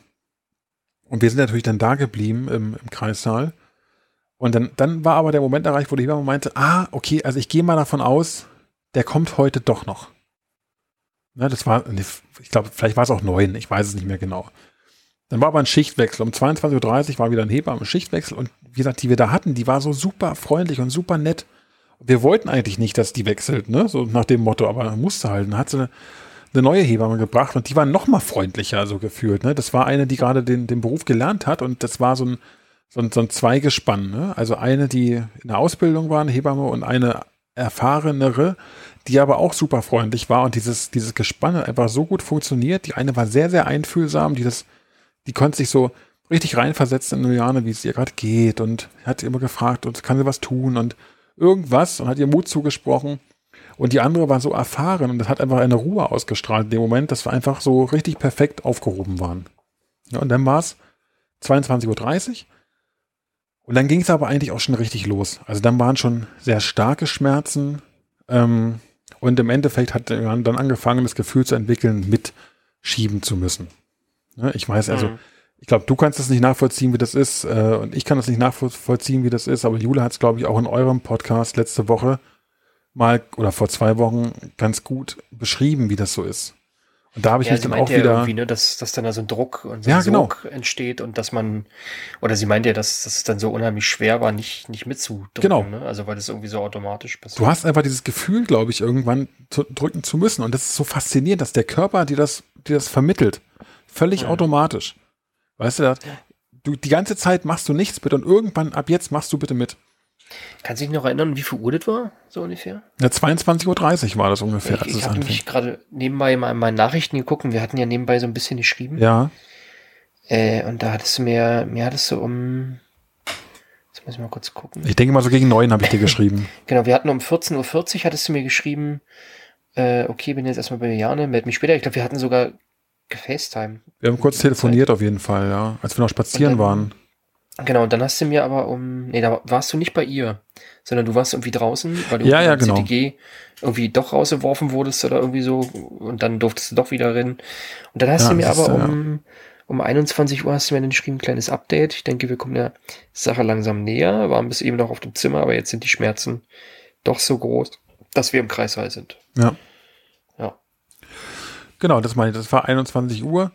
Und wir sind natürlich dann da geblieben im, im Kreissaal. Und dann, dann war aber der Moment erreicht, wo die Hebamme meinte, ah, okay, also ich gehe mal davon aus, der kommt heute doch noch. Ne, das war, ich glaube, vielleicht war es auch neun, ich weiß es nicht mehr genau. Dann war aber ein Schichtwechsel. Um 22.30 Uhr war wieder ein Hebamme Schichtwechsel und wie gesagt, die wir da hatten, die war so super freundlich und super nett. Wir wollten eigentlich nicht, dass die wechselt, ne? So nach dem Motto, aber musste halt. Dann hat sie eine, eine neue Hebamme gebracht und die war noch mal freundlicher so gefühlt. Ne? Das war eine, die gerade den, den Beruf gelernt hat und das war so ein, so ein, so ein Zweigespann. Ne? Also eine, die in der Ausbildung war, eine Hebamme und eine erfahrenere, die aber auch super freundlich war und dieses, dieses Gespann hat einfach so gut funktioniert. Die eine war sehr, sehr einfühlsam, die das, die konnte sich so richtig reinversetzen in Juliane, wie es ihr gerade geht und hat immer gefragt, und kann sie was tun und irgendwas und hat ihr Mut zugesprochen. Und die andere war so erfahren und das hat einfach eine Ruhe ausgestrahlt in dem Moment, dass wir einfach so richtig perfekt aufgehoben waren. Ja, und dann war es 22.30 Uhr. Und dann ging es aber eigentlich auch schon richtig los. Also dann waren schon sehr starke Schmerzen. Ähm, und im Endeffekt hat er dann angefangen, das Gefühl zu entwickeln, mitschieben zu müssen. Ja, ich weiß also, mhm. ich glaube, du kannst das nicht nachvollziehen, wie das ist. Äh, und ich kann das nicht nachvollziehen, wie das ist. Aber Jule hat es, glaube ich, auch in eurem Podcast letzte Woche mal oder vor zwei Wochen ganz gut beschrieben, wie das so ist. Und da habe ich ja, mich dann auch ja wieder. Ne, dass, dass dann da so ein Druck und so ja, ein genau. Entsteht und dass man, oder sie meint ja, dass, es dann so unheimlich schwer war, nicht, nicht mitzudrücken. Genau. Ne? Also weil das irgendwie so automatisch passiert. Du hast einfach dieses Gefühl, glaube ich, irgendwann zu, drücken zu müssen. Und das ist so faszinierend, dass der Körper dir das, dir das vermittelt. Völlig ja. automatisch. Weißt du, das, du, die ganze Zeit machst du nichts mit und irgendwann ab jetzt machst du bitte mit. Kannst du dich noch erinnern, wie viel Uhr das war, so ungefähr? Ja, 22.30 Uhr war das ungefähr. Ich, ich habe nämlich gerade nebenbei mal in meinen Nachrichten geguckt und wir hatten ja nebenbei so ein bisschen geschrieben. Ja. Äh, und da hattest du mir, mir hattest du um, jetzt muss ich mal kurz gucken. Ich denke mal so gegen neun habe ich dir geschrieben. genau, wir hatten um 14.40 Uhr hattest du mir geschrieben, äh, okay, bin jetzt erstmal bei Jane, melde mich später. Ich glaube, wir hatten sogar gefacetime. Wir haben kurz telefoniert Zeit. auf jeden Fall, ja, als wir noch spazieren dann, waren. Genau, und dann hast du mir aber um, nee, da warst du nicht bei ihr, sondern du warst irgendwie draußen, weil du ja, ja, genau. CTG irgendwie doch rausgeworfen wurdest oder irgendwie so und dann durftest du doch wieder rein. Und dann hast ja, du mir aber um, um 21 Uhr hast du mir dann geschrieben, kleines Update. Ich denke, wir kommen der Sache langsam näher, waren bis eben noch auf dem Zimmer, aber jetzt sind die Schmerzen doch so groß, dass wir im Kreissaal sind. Ja. Ja. Genau, das meine ich, das war 21 Uhr.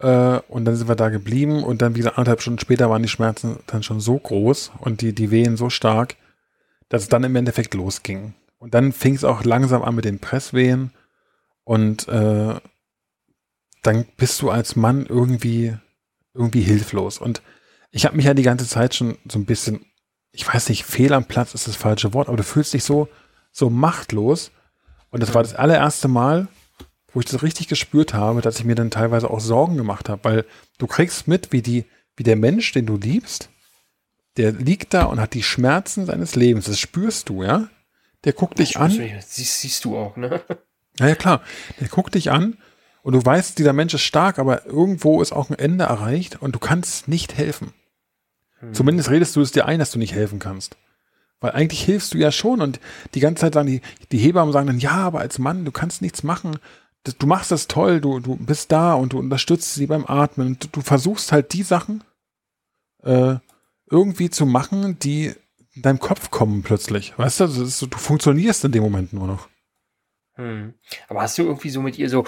Äh, und dann sind wir da geblieben und dann, wie gesagt, anderthalb Stunden später waren die Schmerzen dann schon so groß und die, die Wehen so stark, dass es dann im Endeffekt losging. Und dann fing es auch langsam an mit den Presswehen und äh, dann bist du als Mann irgendwie, irgendwie hilflos. Und ich habe mich ja die ganze Zeit schon so ein bisschen, ich weiß nicht, fehl am Platz ist das falsche Wort, aber du fühlst dich so, so machtlos. Und das war das allererste Mal, wo ich das richtig gespürt habe, dass ich mir dann teilweise auch Sorgen gemacht habe, weil du kriegst mit, wie die, wie der Mensch, den du liebst, der liegt da und hat die Schmerzen seines Lebens. Das spürst du, ja? Der guckt dich an. Siehst, siehst du auch, ne? Ja, ja, klar. Der guckt dich an und du weißt, dieser Mensch ist stark, aber irgendwo ist auch ein Ende erreicht und du kannst nicht helfen. Hm. Zumindest redest du es dir ein, dass du nicht helfen kannst. Weil eigentlich hilfst du ja schon und die ganze Zeit sagen die, die Hebammen sagen dann, ja, aber als Mann, du kannst nichts machen du machst das toll, du, du bist da und du unterstützt sie beim Atmen. Und du versuchst halt die Sachen äh, irgendwie zu machen, die in deinem Kopf kommen plötzlich. Weißt du, so, du funktionierst in dem Moment nur noch. Hm. Aber hast du irgendwie so mit ihr so.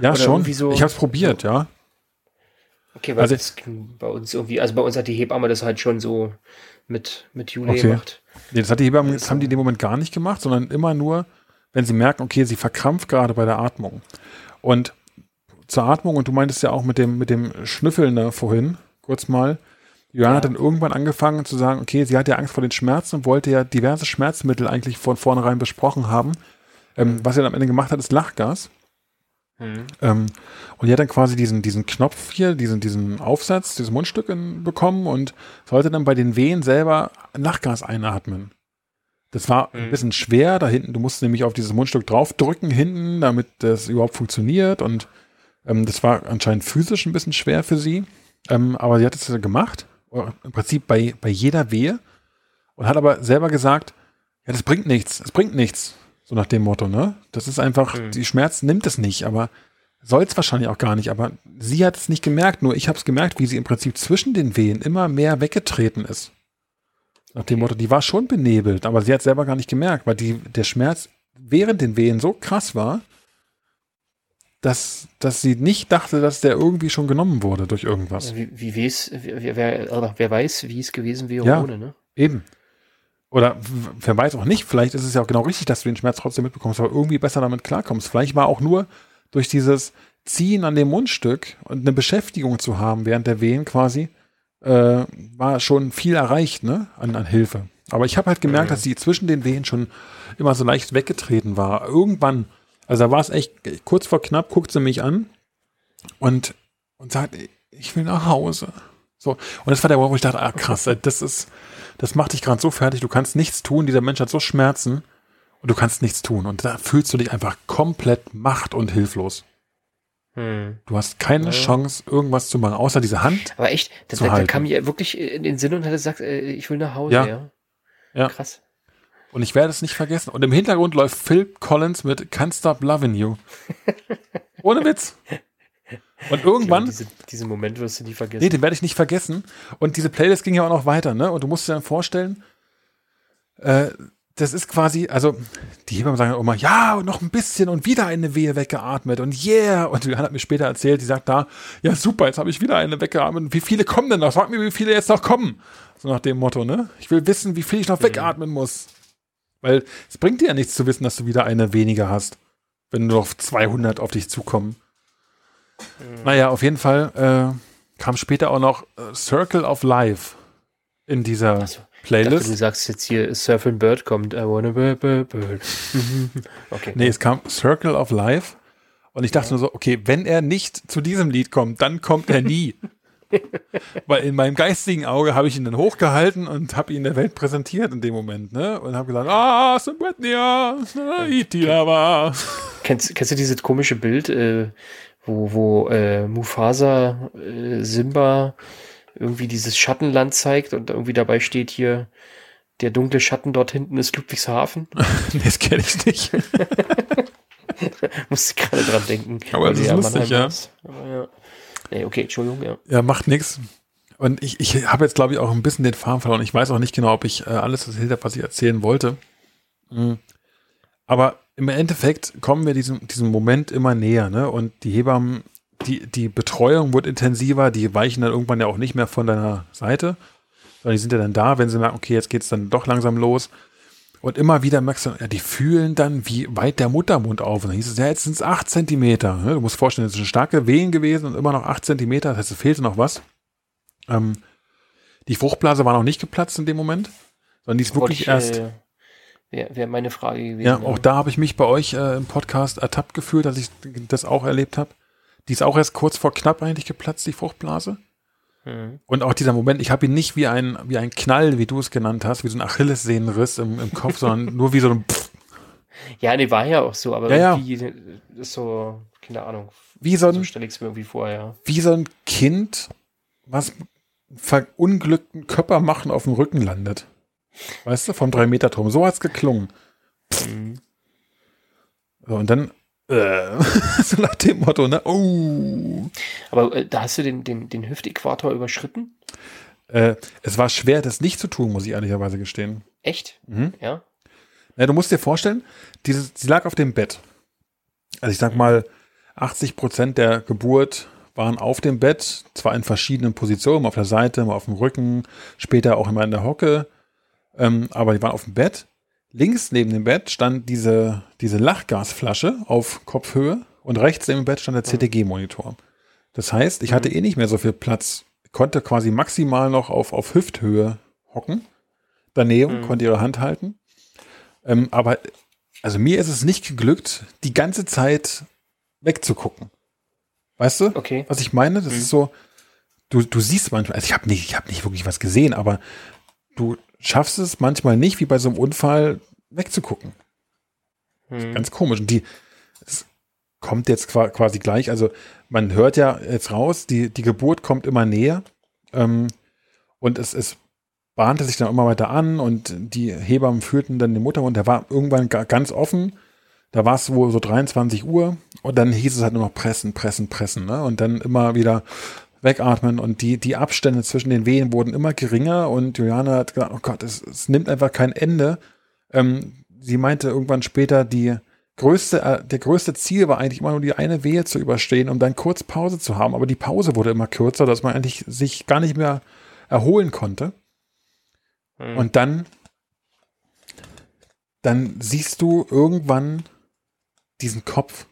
Ja, schon. So, ich habe es probiert, so. ja. Okay, weil also, das bei uns irgendwie, also bei uns hat die Hebamme das halt schon so mit, mit Juli okay. gemacht. Nee, das hat die Hebamme, das haben die in dem Moment gar nicht gemacht, sondern immer nur wenn sie merken, okay, sie verkrampft gerade bei der Atmung. Und zur Atmung, und du meintest ja auch mit dem, mit dem Schnüffeln da vorhin, kurz mal, Johanna ja. hat dann irgendwann angefangen zu sagen, okay, sie hat ja Angst vor den Schmerzen und wollte ja diverse Schmerzmittel eigentlich von vornherein besprochen haben. Ähm, mhm. was sie dann am Ende gemacht hat, ist Lachgas. Mhm. Ähm, und die hat dann quasi diesen, diesen Knopf hier, diesen, diesen Aufsatz, dieses Mundstück in, bekommen und sollte dann bei den Wehen selber Lachgas einatmen. Das war mhm. ein bisschen schwer da hinten. Du musst nämlich auf dieses Mundstück draufdrücken hinten, damit das überhaupt funktioniert. Und ähm, das war anscheinend physisch ein bisschen schwer für sie. Ähm, aber sie hat es gemacht. Im Prinzip bei, bei jeder Wehe. Und hat aber selber gesagt, ja, das bringt nichts. Es bringt nichts. So nach dem Motto, ne? Das ist einfach, mhm. die Schmerz nimmt es nicht, aber soll es wahrscheinlich auch gar nicht. Aber sie hat es nicht gemerkt. Nur ich habe es gemerkt, wie sie im Prinzip zwischen den Wehen immer mehr weggetreten ist. Nach dem Motto, die war schon benebelt, aber sie hat selber gar nicht gemerkt, weil die, der Schmerz während den Wehen so krass war, dass, dass sie nicht dachte, dass der irgendwie schon genommen wurde durch irgendwas. Wie, wie, wie wer, wer, wer weiß, wie es gewesen wäre ja, ohne, ne? Eben. oder wer weiß auch nicht, vielleicht ist es ja auch genau richtig, dass du den Schmerz trotzdem mitbekommst, aber irgendwie besser damit klarkommst. Vielleicht war auch nur durch dieses Ziehen an dem Mundstück und eine Beschäftigung zu haben während der Wehen quasi, äh, war schon viel erreicht, ne, an, an Hilfe. Aber ich habe halt gemerkt, dass sie zwischen den Wehen schon immer so leicht weggetreten war. Irgendwann, also da war es echt kurz vor knapp, guckt sie mich an und, und sagt, ich will nach Hause. So. Und das war der Moment, wo ich dachte, ah, krass, das ist, das macht dich gerade so fertig, du kannst nichts tun, dieser Mensch hat so Schmerzen und du kannst nichts tun. Und da fühlst du dich einfach komplett macht- und hilflos. Hm. Du hast keine ja. Chance, irgendwas zu machen, außer diese Hand. Aber echt, das, da, kam mir wirklich in den Sinn und hat gesagt, äh, ich will nach Hause, ja. ja. ja. Krass. Und ich werde es nicht vergessen. Und im Hintergrund läuft Phil Collins mit Can't Stop Loving You. Ohne Witz. Und irgendwann. Diese, diesen Moment wirst du nie vergessen. Nee, den werde ich nicht vergessen. Und diese Playlist ging ja auch noch weiter, ne? Und du musst dir dann vorstellen, äh, das ist quasi, also die Hebammen sagen immer, ja, und noch ein bisschen und wieder eine Wehe weggeatmet und yeah. Und Johanna hat mir später erzählt, die sagt da, ja super, jetzt habe ich wieder eine weggeatmet. Wie viele kommen denn noch? Sag mir, wie viele jetzt noch kommen. So nach dem Motto, ne? Ich will wissen, wie viel ich noch mhm. wegatmen muss. Weil es bringt dir ja nichts zu wissen, dass du wieder eine weniger hast, wenn nur noch 200 auf dich zukommen. Mhm. Naja, auf jeden Fall äh, kam später auch noch äh, Circle of Life in dieser so, Playlist. Dachte, du sagst jetzt hier Surf and Bird kommt. I wanna bird, bird, bird. okay. Nee, es kam Circle of Life. Und ich dachte ja. nur so, okay, wenn er nicht zu diesem Lied kommt, dann kommt er nie. Weil in meinem geistigen Auge habe ich ihn dann hochgehalten und habe ihn der Welt präsentiert in dem Moment, ne? Und habe gesagt, ah, Subretnia, Itilava. Kennst, kennst du dieses komische Bild, äh, wo, wo äh, Mufasa äh, Simba irgendwie dieses Schattenland zeigt und irgendwie dabei steht hier, der dunkle Schatten dort hinten ist Ludwigshafen. nee, das kenne ich nicht. Musste gerade dran denken. Aber das ist lustig, ja. Aber ja. Nee, okay, Entschuldigung, ja. Ja, macht nichts. Und ich, ich habe jetzt, glaube ich, auch ein bisschen den Faden verloren. Ich weiß auch nicht genau, ob ich äh, alles erzählt habe, was ich erzählen wollte. Mhm. Aber im Endeffekt kommen wir diesem, diesem Moment immer näher, ne? Und die Hebammen, die, die Betreuung wird intensiver, die weichen dann irgendwann ja auch nicht mehr von deiner Seite, sondern die sind ja dann da, wenn sie merken, okay, jetzt geht es dann doch langsam los. Und immer wieder merkst du, ja, die fühlen dann, wie weit der Muttermund auf. Und dann hieß es, ja, jetzt sind es acht Zentimeter. Ne? Du musst vorstellen, es sind starke Wehen gewesen und immer noch acht Zentimeter. Das heißt, es fehlte noch was. Ähm, die Fruchtblase war noch nicht geplatzt in dem Moment, sondern die ist wirklich ich, erst. Äh, Wäre wär meine Frage gewesen. Ja, auch da habe ich mich bei euch äh, im Podcast ertappt gefühlt, dass ich das auch erlebt habe. Die ist auch erst kurz vor knapp eigentlich geplatzt, die Fruchtblase. Mhm. Und auch dieser Moment, ich habe ihn nicht wie ein, wie ein Knall, wie du es genannt hast, wie so ein Achillessehnenriss im, im Kopf, sondern nur wie so ein Pff. Ja, nee, war ja auch so, aber ja, irgendwie ja. ist so, keine Ahnung. Wie so ein, so stelle ich es mir irgendwie vor, ja. Wie so ein Kind, was verunglückten Körper machen auf dem Rücken landet. Weißt du, vom 3-Meter-Turm. So hat es geklungen. Mhm. So, und dann, äh, so nach dem Motto, ne? Oh. Aber äh, da hast du den, den, den Hüftäquator überschritten? Äh, es war schwer, das nicht zu tun, muss ich ehrlicherweise gestehen. Echt? Mhm. Ja. Na, du musst dir vorstellen, diese, sie lag auf dem Bett. Also ich sag mal, 80 Prozent der Geburt waren auf dem Bett, zwar in verschiedenen Positionen, auf der Seite, mal auf dem Rücken, später auch immer in der Hocke. Ähm, aber die waren auf dem Bett. Links neben dem Bett stand diese, diese Lachgasflasche auf Kopfhöhe und rechts neben dem Bett stand der mhm. CTG-Monitor. Das heißt, ich hatte mhm. eh nicht mehr so viel Platz, konnte quasi maximal noch auf, auf Hüfthöhe hocken. Daneben mhm. konnte ihre Hand halten. Ähm, aber also mir ist es nicht geglückt, die ganze Zeit wegzugucken. Weißt du, okay. was ich meine? Das mhm. ist so, du, du siehst manchmal, also ich habe nicht, ich habe nicht wirklich was gesehen, aber du schaffst es manchmal nicht, wie bei so einem Unfall, wegzugucken. Hm. Ganz komisch. Und die, es kommt jetzt quasi gleich, also man hört ja jetzt raus, die, die Geburt kommt immer näher ähm, und es, es bahnte sich dann immer weiter an und die Hebammen führten dann den Muttermund, der war irgendwann ganz offen, da war es wohl so 23 Uhr und dann hieß es halt nur noch pressen, pressen, pressen ne? und dann immer wieder wegatmen und die, die Abstände zwischen den Wehen wurden immer geringer und Juliane hat gesagt, oh Gott, es, es nimmt einfach kein Ende. Ähm, sie meinte irgendwann später, die größte, äh, der größte Ziel war eigentlich immer nur die eine Wehe zu überstehen, um dann kurz Pause zu haben. Aber die Pause wurde immer kürzer, dass man eigentlich sich gar nicht mehr erholen konnte. Mhm. Und dann dann siehst du irgendwann diesen Kopf.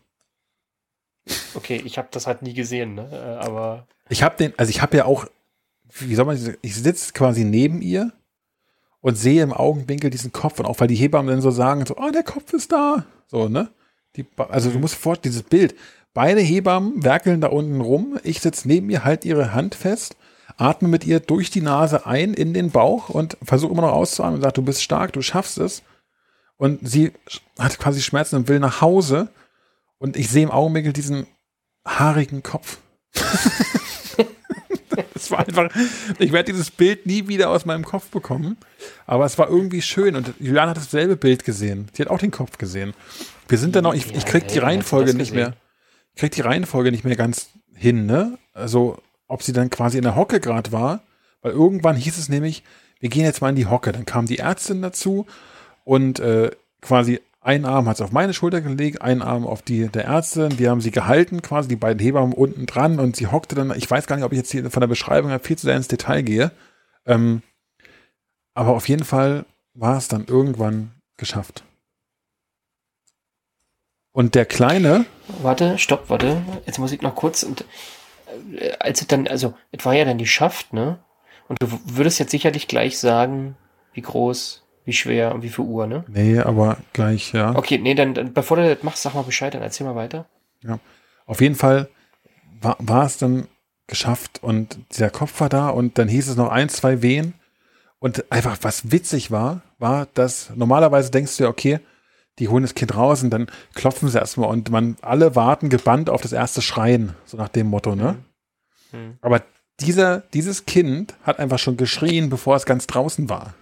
Okay, ich habe das halt nie gesehen, ne? Äh, aber. Ich habe den, also ich habe ja auch, wie soll man sagen, ich sitze quasi neben ihr und sehe im Augenwinkel diesen Kopf und auch weil die Hebammen dann so sagen, so, oh, der Kopf ist da. So, ne? Die, also du musst vor dieses Bild. Beide Hebammen werkeln da unten rum. Ich sitze neben ihr, halt ihre Hand fest, atme mit ihr durch die Nase ein in den Bauch und versuche immer noch auszuatmen und sage, du bist stark, du schaffst es. Und sie hat quasi Schmerzen und will nach Hause. Und ich sehe im Augenwinkel diesen haarigen Kopf. Es war einfach, ich werde dieses Bild nie wieder aus meinem Kopf bekommen. Aber es war irgendwie schön und Julian hat dasselbe Bild gesehen. Sie hat auch den Kopf gesehen. Wir sind dann noch, ich, ich krieg die Reihenfolge nicht mehr, ich krieg die Reihenfolge nicht mehr ganz hin, ne? Also, ob sie dann quasi in der Hocke gerade war, weil irgendwann hieß es nämlich, wir gehen jetzt mal in die Hocke. Dann kam die Ärztin dazu und äh, quasi ein Arm hat es auf meine Schulter gelegt, ein Arm auf die der Ärztin. Die haben sie gehalten, quasi die beiden Hebammen unten dran und sie hockte dann. Ich weiß gar nicht, ob ich jetzt hier von der Beschreibung her viel zu sehr ins Detail gehe. Ähm, aber auf jeden Fall war es dann irgendwann geschafft. Und der Kleine. Warte, stopp, warte. Jetzt muss ich noch kurz. Und äh, als dann, also, es war ja dann die Schaft, ne? Und du würdest jetzt sicherlich gleich sagen, wie groß, wie schwer und wie viel Uhr, ne? Nee, aber gleich, ja. Okay, nee, dann, dann bevor du das machst, sag mal Bescheid, dann erzähl mal weiter. Ja. Auf jeden Fall war, war es dann geschafft und dieser Kopf war da und dann hieß es noch ein, zwei Wehen. Und einfach, was witzig war, war, dass normalerweise denkst du ja, okay, die holen das Kind raus und dann klopfen sie erstmal und man, alle warten gebannt auf das erste Schreien, so nach dem Motto, ne? Mhm. Mhm. Aber dieser, dieses Kind hat einfach schon geschrien, bevor es ganz draußen war.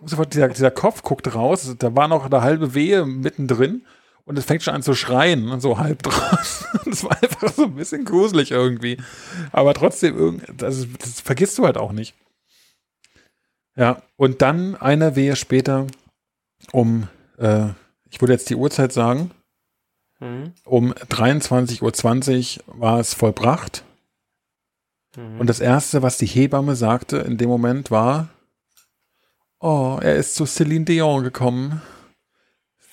Dieser, dieser Kopf guckt raus, da war noch eine halbe Wehe mittendrin und es fängt schon an zu schreien und so halb draus. Das war einfach so ein bisschen gruselig irgendwie. Aber trotzdem, das, das vergisst du halt auch nicht. Ja, und dann eine Wehe später, um, äh, ich würde jetzt die Uhrzeit sagen, mhm. um 23.20 Uhr war es vollbracht. Mhm. Und das Erste, was die Hebamme sagte in dem Moment war, Oh, er ist zu Celine Dion gekommen.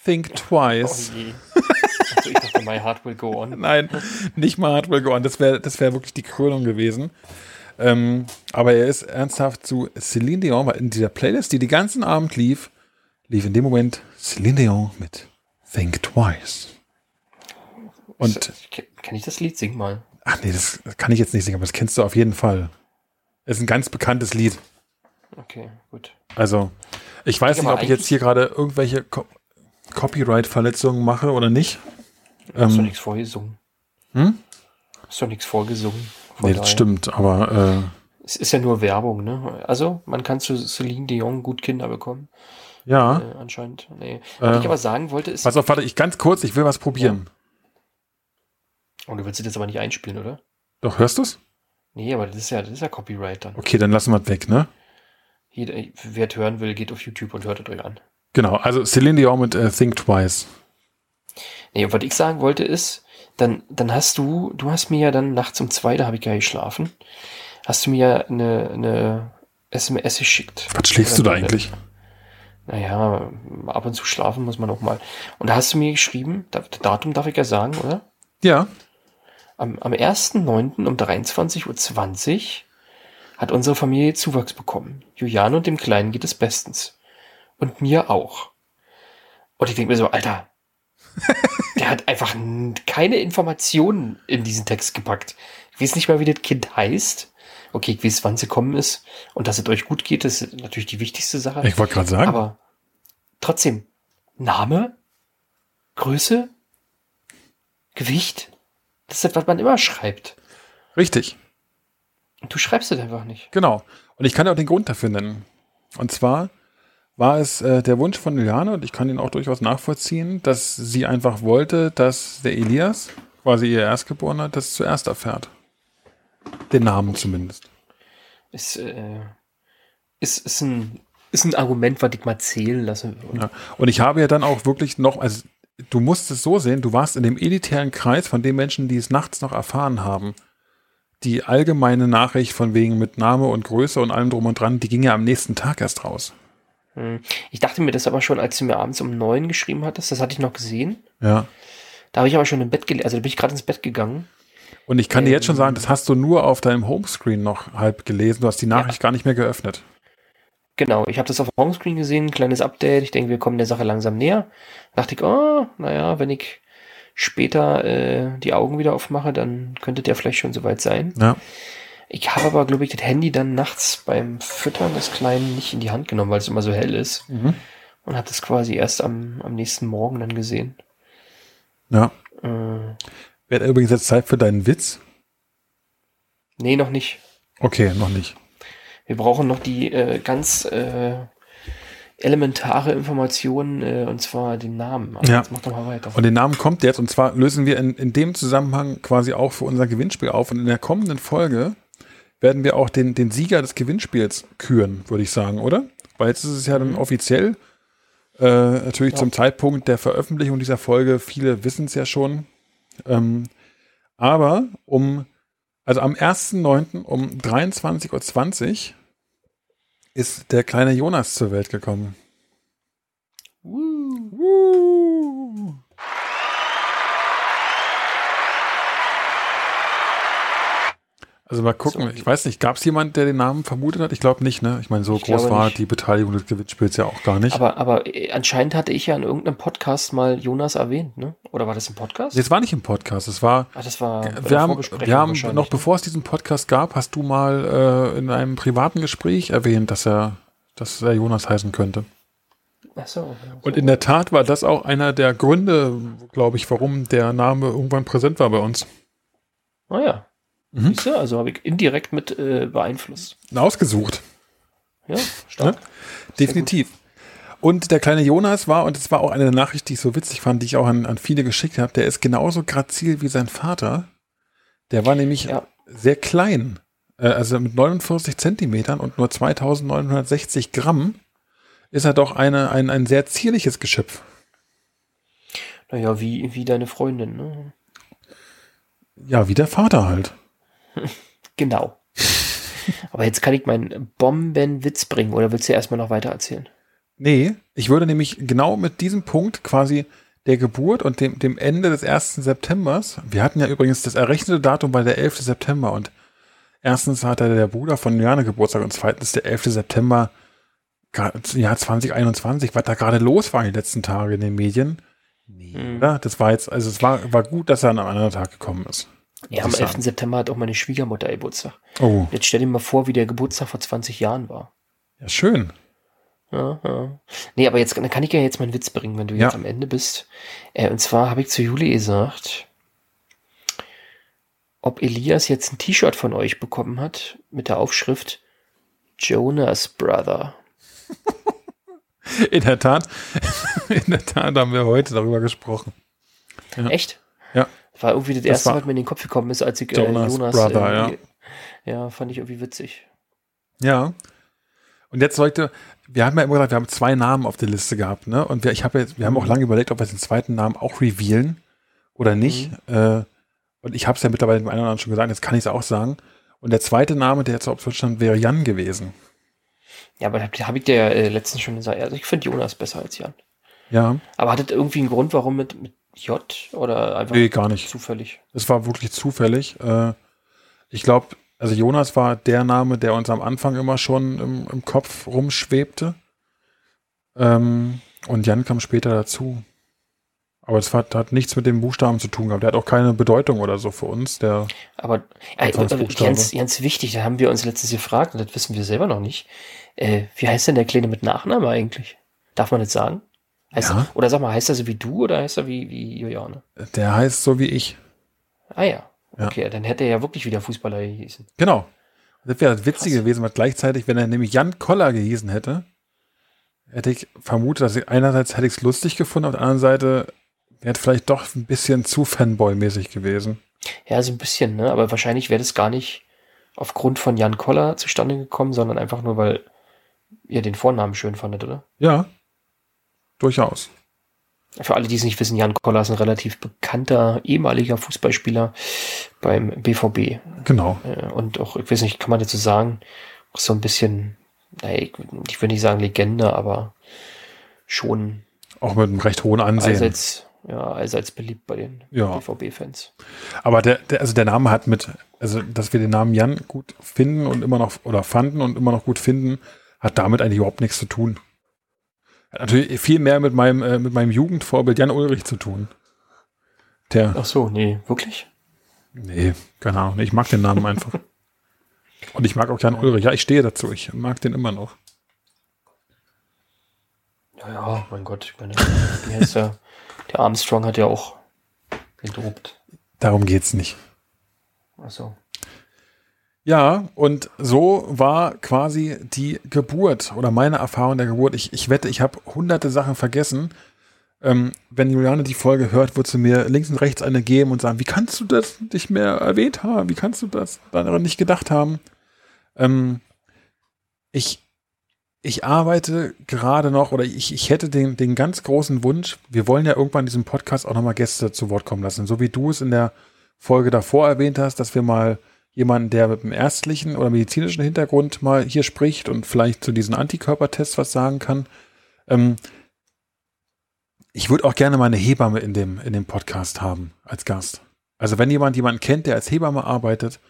Think twice. Oh je. Also ich dachte, My Heart Will Go On. Nein, nicht My Heart Will Go On. Das wäre das wär wirklich die Krönung gewesen. Ähm, aber er ist ernsthaft zu Celine Dion, weil in dieser Playlist, die den ganzen Abend lief, lief in dem Moment Celine Dion mit Think Twice. Und kann ich das Lied singen mal? Ach nee, das kann ich jetzt nicht singen, aber das kennst du auf jeden Fall. Es ist ein ganz bekanntes Lied. Okay, gut. Also, ich weiß ich nicht, ob ich jetzt hier gerade irgendwelche Co Copyright-Verletzungen mache oder nicht. Hast ähm, du nichts vorgesungen? Hm? Hast du nichts vorgesungen? Nee, das stimmt, aber. Äh, es ist ja nur Werbung, ne? Also, man kann zu Celine Dion gut Kinder bekommen. Ja. Äh, anscheinend. Nee. Was äh, ich aber sagen wollte, ist. Pass auf, warte, ich ganz kurz, ich will was probieren. Ja. Und du willst es jetzt aber nicht einspielen, oder? Doch, hörst du es? Nee, aber das ist ja, das ist ja Copyright dann. Okay, dann lassen wir es weg, ne? Jeder, wer es hören will, geht auf YouTube und hört es euch an. Genau, also Celine Dion mit uh, Think Twice. Nee, und was ich sagen wollte ist, dann, dann hast du, du hast mir ja dann nachts um zwei, da habe ich ja geschlafen, hast du mir ja eine, eine SMS geschickt. Was schläfst du da eigentlich? Naja, ab und zu schlafen muss man auch mal. Und da hast du mir geschrieben, das Datum darf ich ja sagen, oder? Ja. Am, am 1.9. um 23.20 Uhr hat unsere Familie Zuwachs bekommen. Juliane und dem Kleinen geht es bestens. Und mir auch. Und ich denke mir so, Alter, der hat einfach keine Informationen in diesen Text gepackt. Ich weiß nicht mal, wie das Kind heißt. Okay, ich weiß, wann sie kommen ist. Und dass es euch gut geht, ist natürlich die wichtigste Sache. Ich wollte gerade sagen. Aber trotzdem, Name, Größe, Gewicht, das ist das, was man immer schreibt. Richtig. Du schreibst es einfach nicht. Genau. Und ich kann auch den Grund dafür nennen. Und zwar war es äh, der Wunsch von Juliane, und ich kann ihn auch durchaus nachvollziehen, dass sie einfach wollte, dass der Elias, quasi ihr Erstgeborener, das zuerst erfährt. Den Namen zumindest. Ist, äh, ist, ist, ein, ist ein Argument, was ich mal zählen lasse. Und, ja. und ich habe ja dann auch wirklich noch, also du musst es so sehen, du warst in dem elitären Kreis von den Menschen, die es nachts noch erfahren haben die allgemeine Nachricht von wegen mit Name und Größe und allem drum und dran, die ging ja am nächsten Tag erst raus. Hm. Ich dachte mir das aber schon, als du mir abends um neun geschrieben hattest, das hatte ich noch gesehen. Ja. Da habe ich aber schon im Bett gelegen, also da bin ich gerade ins Bett gegangen. Und ich kann dir jetzt schon sagen, Ähm. das hast du nur auf deinem Homescreen noch halb gelesen. Du hast die Nachricht gar nicht mehr geöffnet. Genau, ich habe das auf dem Homescreen gesehen, ein kleines Update. Ich denke, wir kommen der Sache langsam näher. dachte ich, oh, naja, wenn ich später äh, die Augen wieder aufmache, dann könnte der vielleicht schon soweit sein. Ja. Ich habe aber, glaube ich, das Handy dann nachts beim Füttern des Kleinen nicht in die Hand genommen, weil es immer so hell ist. Und habe das quasi erst am, am nächsten Morgen dann gesehen. Ja. Äh, Wäre übrigens jetzt Zeit für deinen Witz? nee, noch nicht. Okay, noch nicht. Wir brauchen noch die äh, ganz äh, elementare Information, äh, und zwar den Namen. Aber Ja. Jetzt mach doch mal weiter. Und den Namen kommt jetzt. Und zwar lösen wir in, in dem Zusammenhang quasi auch für unser Gewinnspiel auf. Und in der kommenden Folge werden wir auch den, den Sieger des Gewinnspiels küren, würde ich sagen, oder? Weil jetzt ist es ja dann offiziell. Äh, natürlich Ja. zum Zeitpunkt der Veröffentlichung dieser Folge. Viele wissen es ja schon. Ähm, aber um, also am 1.9. um 23.20 Uhr ist der kleine Jonas zur Welt gekommen. Uh. Also mal gucken, So. ich weiß nicht, gab es jemand, der den Namen vermutet hat? Ich glaube nicht, ne? Ich meine, so Ich groß war nicht. die Beteiligung des Gewinnspiels ja auch gar nicht. Aber, aber äh, anscheinend hatte ich ja in irgendeinem Podcast mal Jonas erwähnt, ne? Oder war das ein Podcast? Das war nicht im Podcast, es war, ah, das war wir haben, wir haben noch ne? bevor es diesen Podcast gab, hast du mal äh, in einem privaten Gespräch erwähnt, dass er, dass er Jonas heißen könnte. Ach so, Und in der Tat war das auch einer der Gründe, glaube ich, warum der Name irgendwann präsent war bei uns. Ah ja. Mhm. Siehst du, also habe ich indirekt mit äh, beeinflusst. Ausgesucht. Ja, stark. Ne? Definitiv. Und der kleine Jonas war, und es war auch eine Nachricht, die ich so witzig fand, die ich auch an, an viele geschickt habe, der ist genauso grazil wie sein Vater. Der war nämlich Ja. sehr klein. Äh, also mit 49 Zentimetern und nur 2960 Gramm ist er doch eine, ein, ein sehr zierliches Geschöpf. Naja, wie, wie deine Freundin, ne? Ja, wie der Vater halt. Genau. Aber jetzt kann ich meinen Bombenwitz bringen, oder willst du erstmal noch weiter erzählen? Nee, ich würde nämlich genau mit diesem Punkt quasi der Geburt und dem, dem Ende des 1. Septembers, wir hatten ja übrigens das errechnete Datum bei der 11. September und erstens hatte der Bruder von Juliane Geburtstag und zweitens der 11. September Jahr 2021, was da gerade los war in den letzten Tagen in den Medien. Nee, Mhm. oder? Das war jetzt, also es war, war gut, dass er an einem anderen Tag gekommen ist. Ja, am ich 11. sagen. September hat auch meine Schwiegermutter Geburtstag. Oh, Jetzt stell dir mal vor, wie der Geburtstag vor 20 Jahren war. ja, schön. Ja, ja. Nee, aber jetzt kann ich ja jetzt meinen Witz bringen, wenn du Ja. jetzt am Ende bist. Äh, und zwar habe ich zu Juli gesagt, ob Elias jetzt ein T-Shirt von euch bekommen hat mit der Aufschrift Jonas Brother. In der Tat, in der Tat haben wir heute darüber gesprochen. Ja. Echt? Ja. War irgendwie das, Das erste, was mir in den Kopf gekommen ist, als ich Jonas äh, Jonas. Brother, irgendwie- ja, fand ich irgendwie witzig. Ja. Und jetzt Leute, wir haben ja immer gesagt, wir haben zwei Namen auf der Liste gehabt, ne? Und wir, ich habe jetzt, wir haben auch lange überlegt, ob wir den zweiten Namen auch revealen oder nicht. Äh, und ich habe es ja mittlerweile dem einen oder anderen schon gesagt, jetzt kann ich es auch sagen. Und der zweite Name, der jetzt Option stand, wäre Jan gewesen. Ja, aber da habe ich dir ja äh, letztens schon gesagt. Also ich finde Jonas besser als Jan. Ja, Aber hat das irgendwie einen Grund, warum mit, mit J oder einfach nee, gar nicht. zufällig? Es war wirklich zufällig. Äh, ich glaube, also Jonas war der Name, der uns am Anfang immer schon im, im Kopf rumschwebte. Ähm, und Jan kam später dazu. Aber es hat, hat nichts mit dem Buchstaben zu tun gehabt. Der hat auch keine Bedeutung oder so für uns. Der, Aber äh, ganz, ganz wichtig, da haben wir uns letztens gefragt, und das wissen wir selber noch nicht. Äh, wie heißt denn der Kleine mit Nachname eigentlich? Darf man das sagen? Heißt Ja. er, oder sag mal, heißt er so wie du oder heißt er wie, wie Juliane? der heißt so wie ich. Ah ja. Ja. Okay, dann hätte er ja wirklich wieder Fußballer gehießen. Genau. Das wäre das Witzige Krass. gewesen, weil gleichzeitig, wenn er nämlich Jan Koller gehießen hätte, hätte ich vermutet, dass ich einerseits hätte ich es lustig gefunden, auf der anderen Seite wäre es vielleicht doch ein bisschen zu Fanboy-mäßig gewesen. Ja, so ein bisschen, ne? Aber wahrscheinlich wäre das gar nicht aufgrund von Jan Koller zustande gekommen, sondern einfach nur, weil ihr den Vornamen schön fandet, oder? Ja, durchaus. Für alle, die es nicht wissen, Jan Koller ist ein relativ bekannter ehemaliger Fußballspieler beim BVB. Genau. Äh, Und auch, ich weiß nicht, kann man dazu sagen, so ein bisschen ich würde nicht sagen Legende, aber schon. Auch mit einem recht hohen Ansehen. Allseits, ja, allseits beliebt bei den ja. BVB-Fans. Aber der, der, also der Name hat mit, also dass wir den Namen Jan gut finden und immer noch, oder fanden und immer noch gut finden, hat damit eigentlich überhaupt nichts zu tun. Hat natürlich viel mehr mit meinem, äh, mit meinem Jugendvorbild Jan Ulrich zu tun. Der. Ach so, nee, wirklich? Nee, keine Ahnung. Ich mag den Namen einfach. Und ich mag auch Jan Ulrich. Ja, ich stehe dazu. Ich mag den immer noch. Ja, ja, mein Gott. Ich meine, wie heißt der? Der Armstrong hat ja auch gedopt. Darum geht's nicht. Ach so. Ja, und so war quasi die Geburt oder meine Erfahrung der Geburt. Ich, ich wette, ich habe hunderte Sachen vergessen. Ähm, wenn Juliane die Folge hört, wird sie mir links und rechts eine geben und sagen, wie kannst du das nicht mehr erwähnt haben? Wie kannst du das daran nicht gedacht haben? Ähm, ich, ich arbeite gerade noch oder ich, ich hätte den, den ganz großen Wunsch, wir wollen ja irgendwann in diesem Podcast auch nochmal Gäste zu Wort kommen lassen. So wie du es in der Folge davor erwähnt hast, dass wir mal jemanden, der mit einem ärztlichen oder medizinischen Hintergrund mal hier spricht und vielleicht zu diesen Antikörpertests was sagen kann. Ähm, ich würde auch gerne mal eine Hebamme in dem, in dem Podcast haben als Gast. Also wenn jemand jemanden kennt, der als Hebamme arbeitet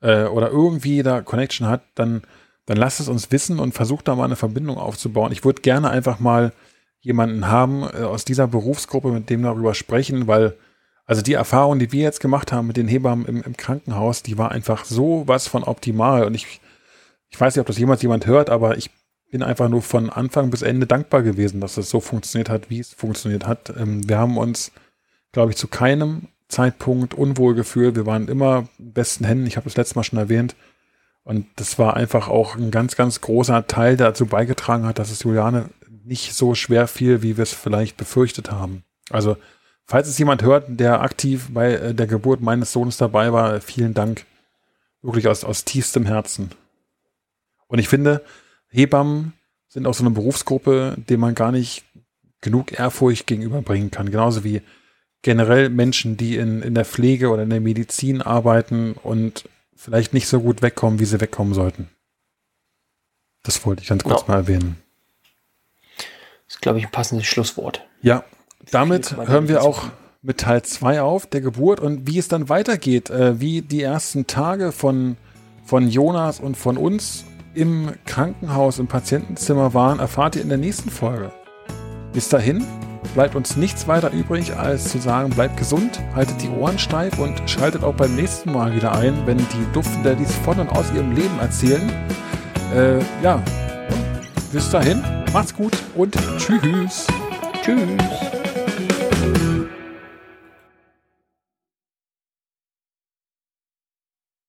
äh, oder irgendwie da Connection hat, dann, dann lasst es uns wissen und versucht da mal eine Verbindung aufzubauen. Ich würde gerne einfach mal jemanden haben äh, aus dieser Berufsgruppe, mit dem darüber sprechen, weil also die Erfahrung, die wir jetzt gemacht haben mit den Hebammen im, im Krankenhaus, die war einfach so was von optimal und ich, ich weiß nicht, ob das jemals jemand hört, aber ich bin einfach nur von Anfang bis Ende dankbar gewesen, dass es so funktioniert hat, wie es funktioniert hat. Ähm, wir haben uns, glaube ich, zu keinem Zeitpunkt unwohl gefühlt. Wir waren immer besten Händen. Ich habe das letzte Mal schon erwähnt. Und das war einfach auch ein ganz, ganz großer Teil, der dazu beigetragen hat, dass es Juliane nicht so schwer fiel, wie wir es vielleicht befürchtet haben. Also, falls es jemand hört, der aktiv bei äh, der Geburt meines Sohnes dabei war, vielen Dank. Wirklich aus, aus tiefstem Herzen. Und ich finde, Hebammen sind auch so eine Berufsgruppe, dem man gar nicht genug Ehrfurcht gegenüberbringen kann. Genauso wie generell Menschen, die in, in der Pflege oder in der Medizin arbeiten und vielleicht nicht so gut wegkommen, wie sie wegkommen sollten. Das wollte ich ganz kurz ja. mal erwähnen. Das ist, glaube ich, ein passendes Schlusswort. Ja, damit hören wir auch mit Teil 2 auf, der Geburt und wie es dann weitergeht, äh, wie die ersten Tage von, von Jonas und von uns im Krankenhaus, im Patientenzimmer waren, erfahrt ihr in der nächsten Folge. Bis dahin bleibt uns nichts weiter übrig, als zu sagen, bleibt gesund, haltet die Ohren steif und schaltet auch beim nächsten Mal wieder ein, wenn die Duftendaddies von und aus ihrem Leben erzählen. Äh, ja, bis dahin, macht's gut und tschüss. Tschüss. Thank you.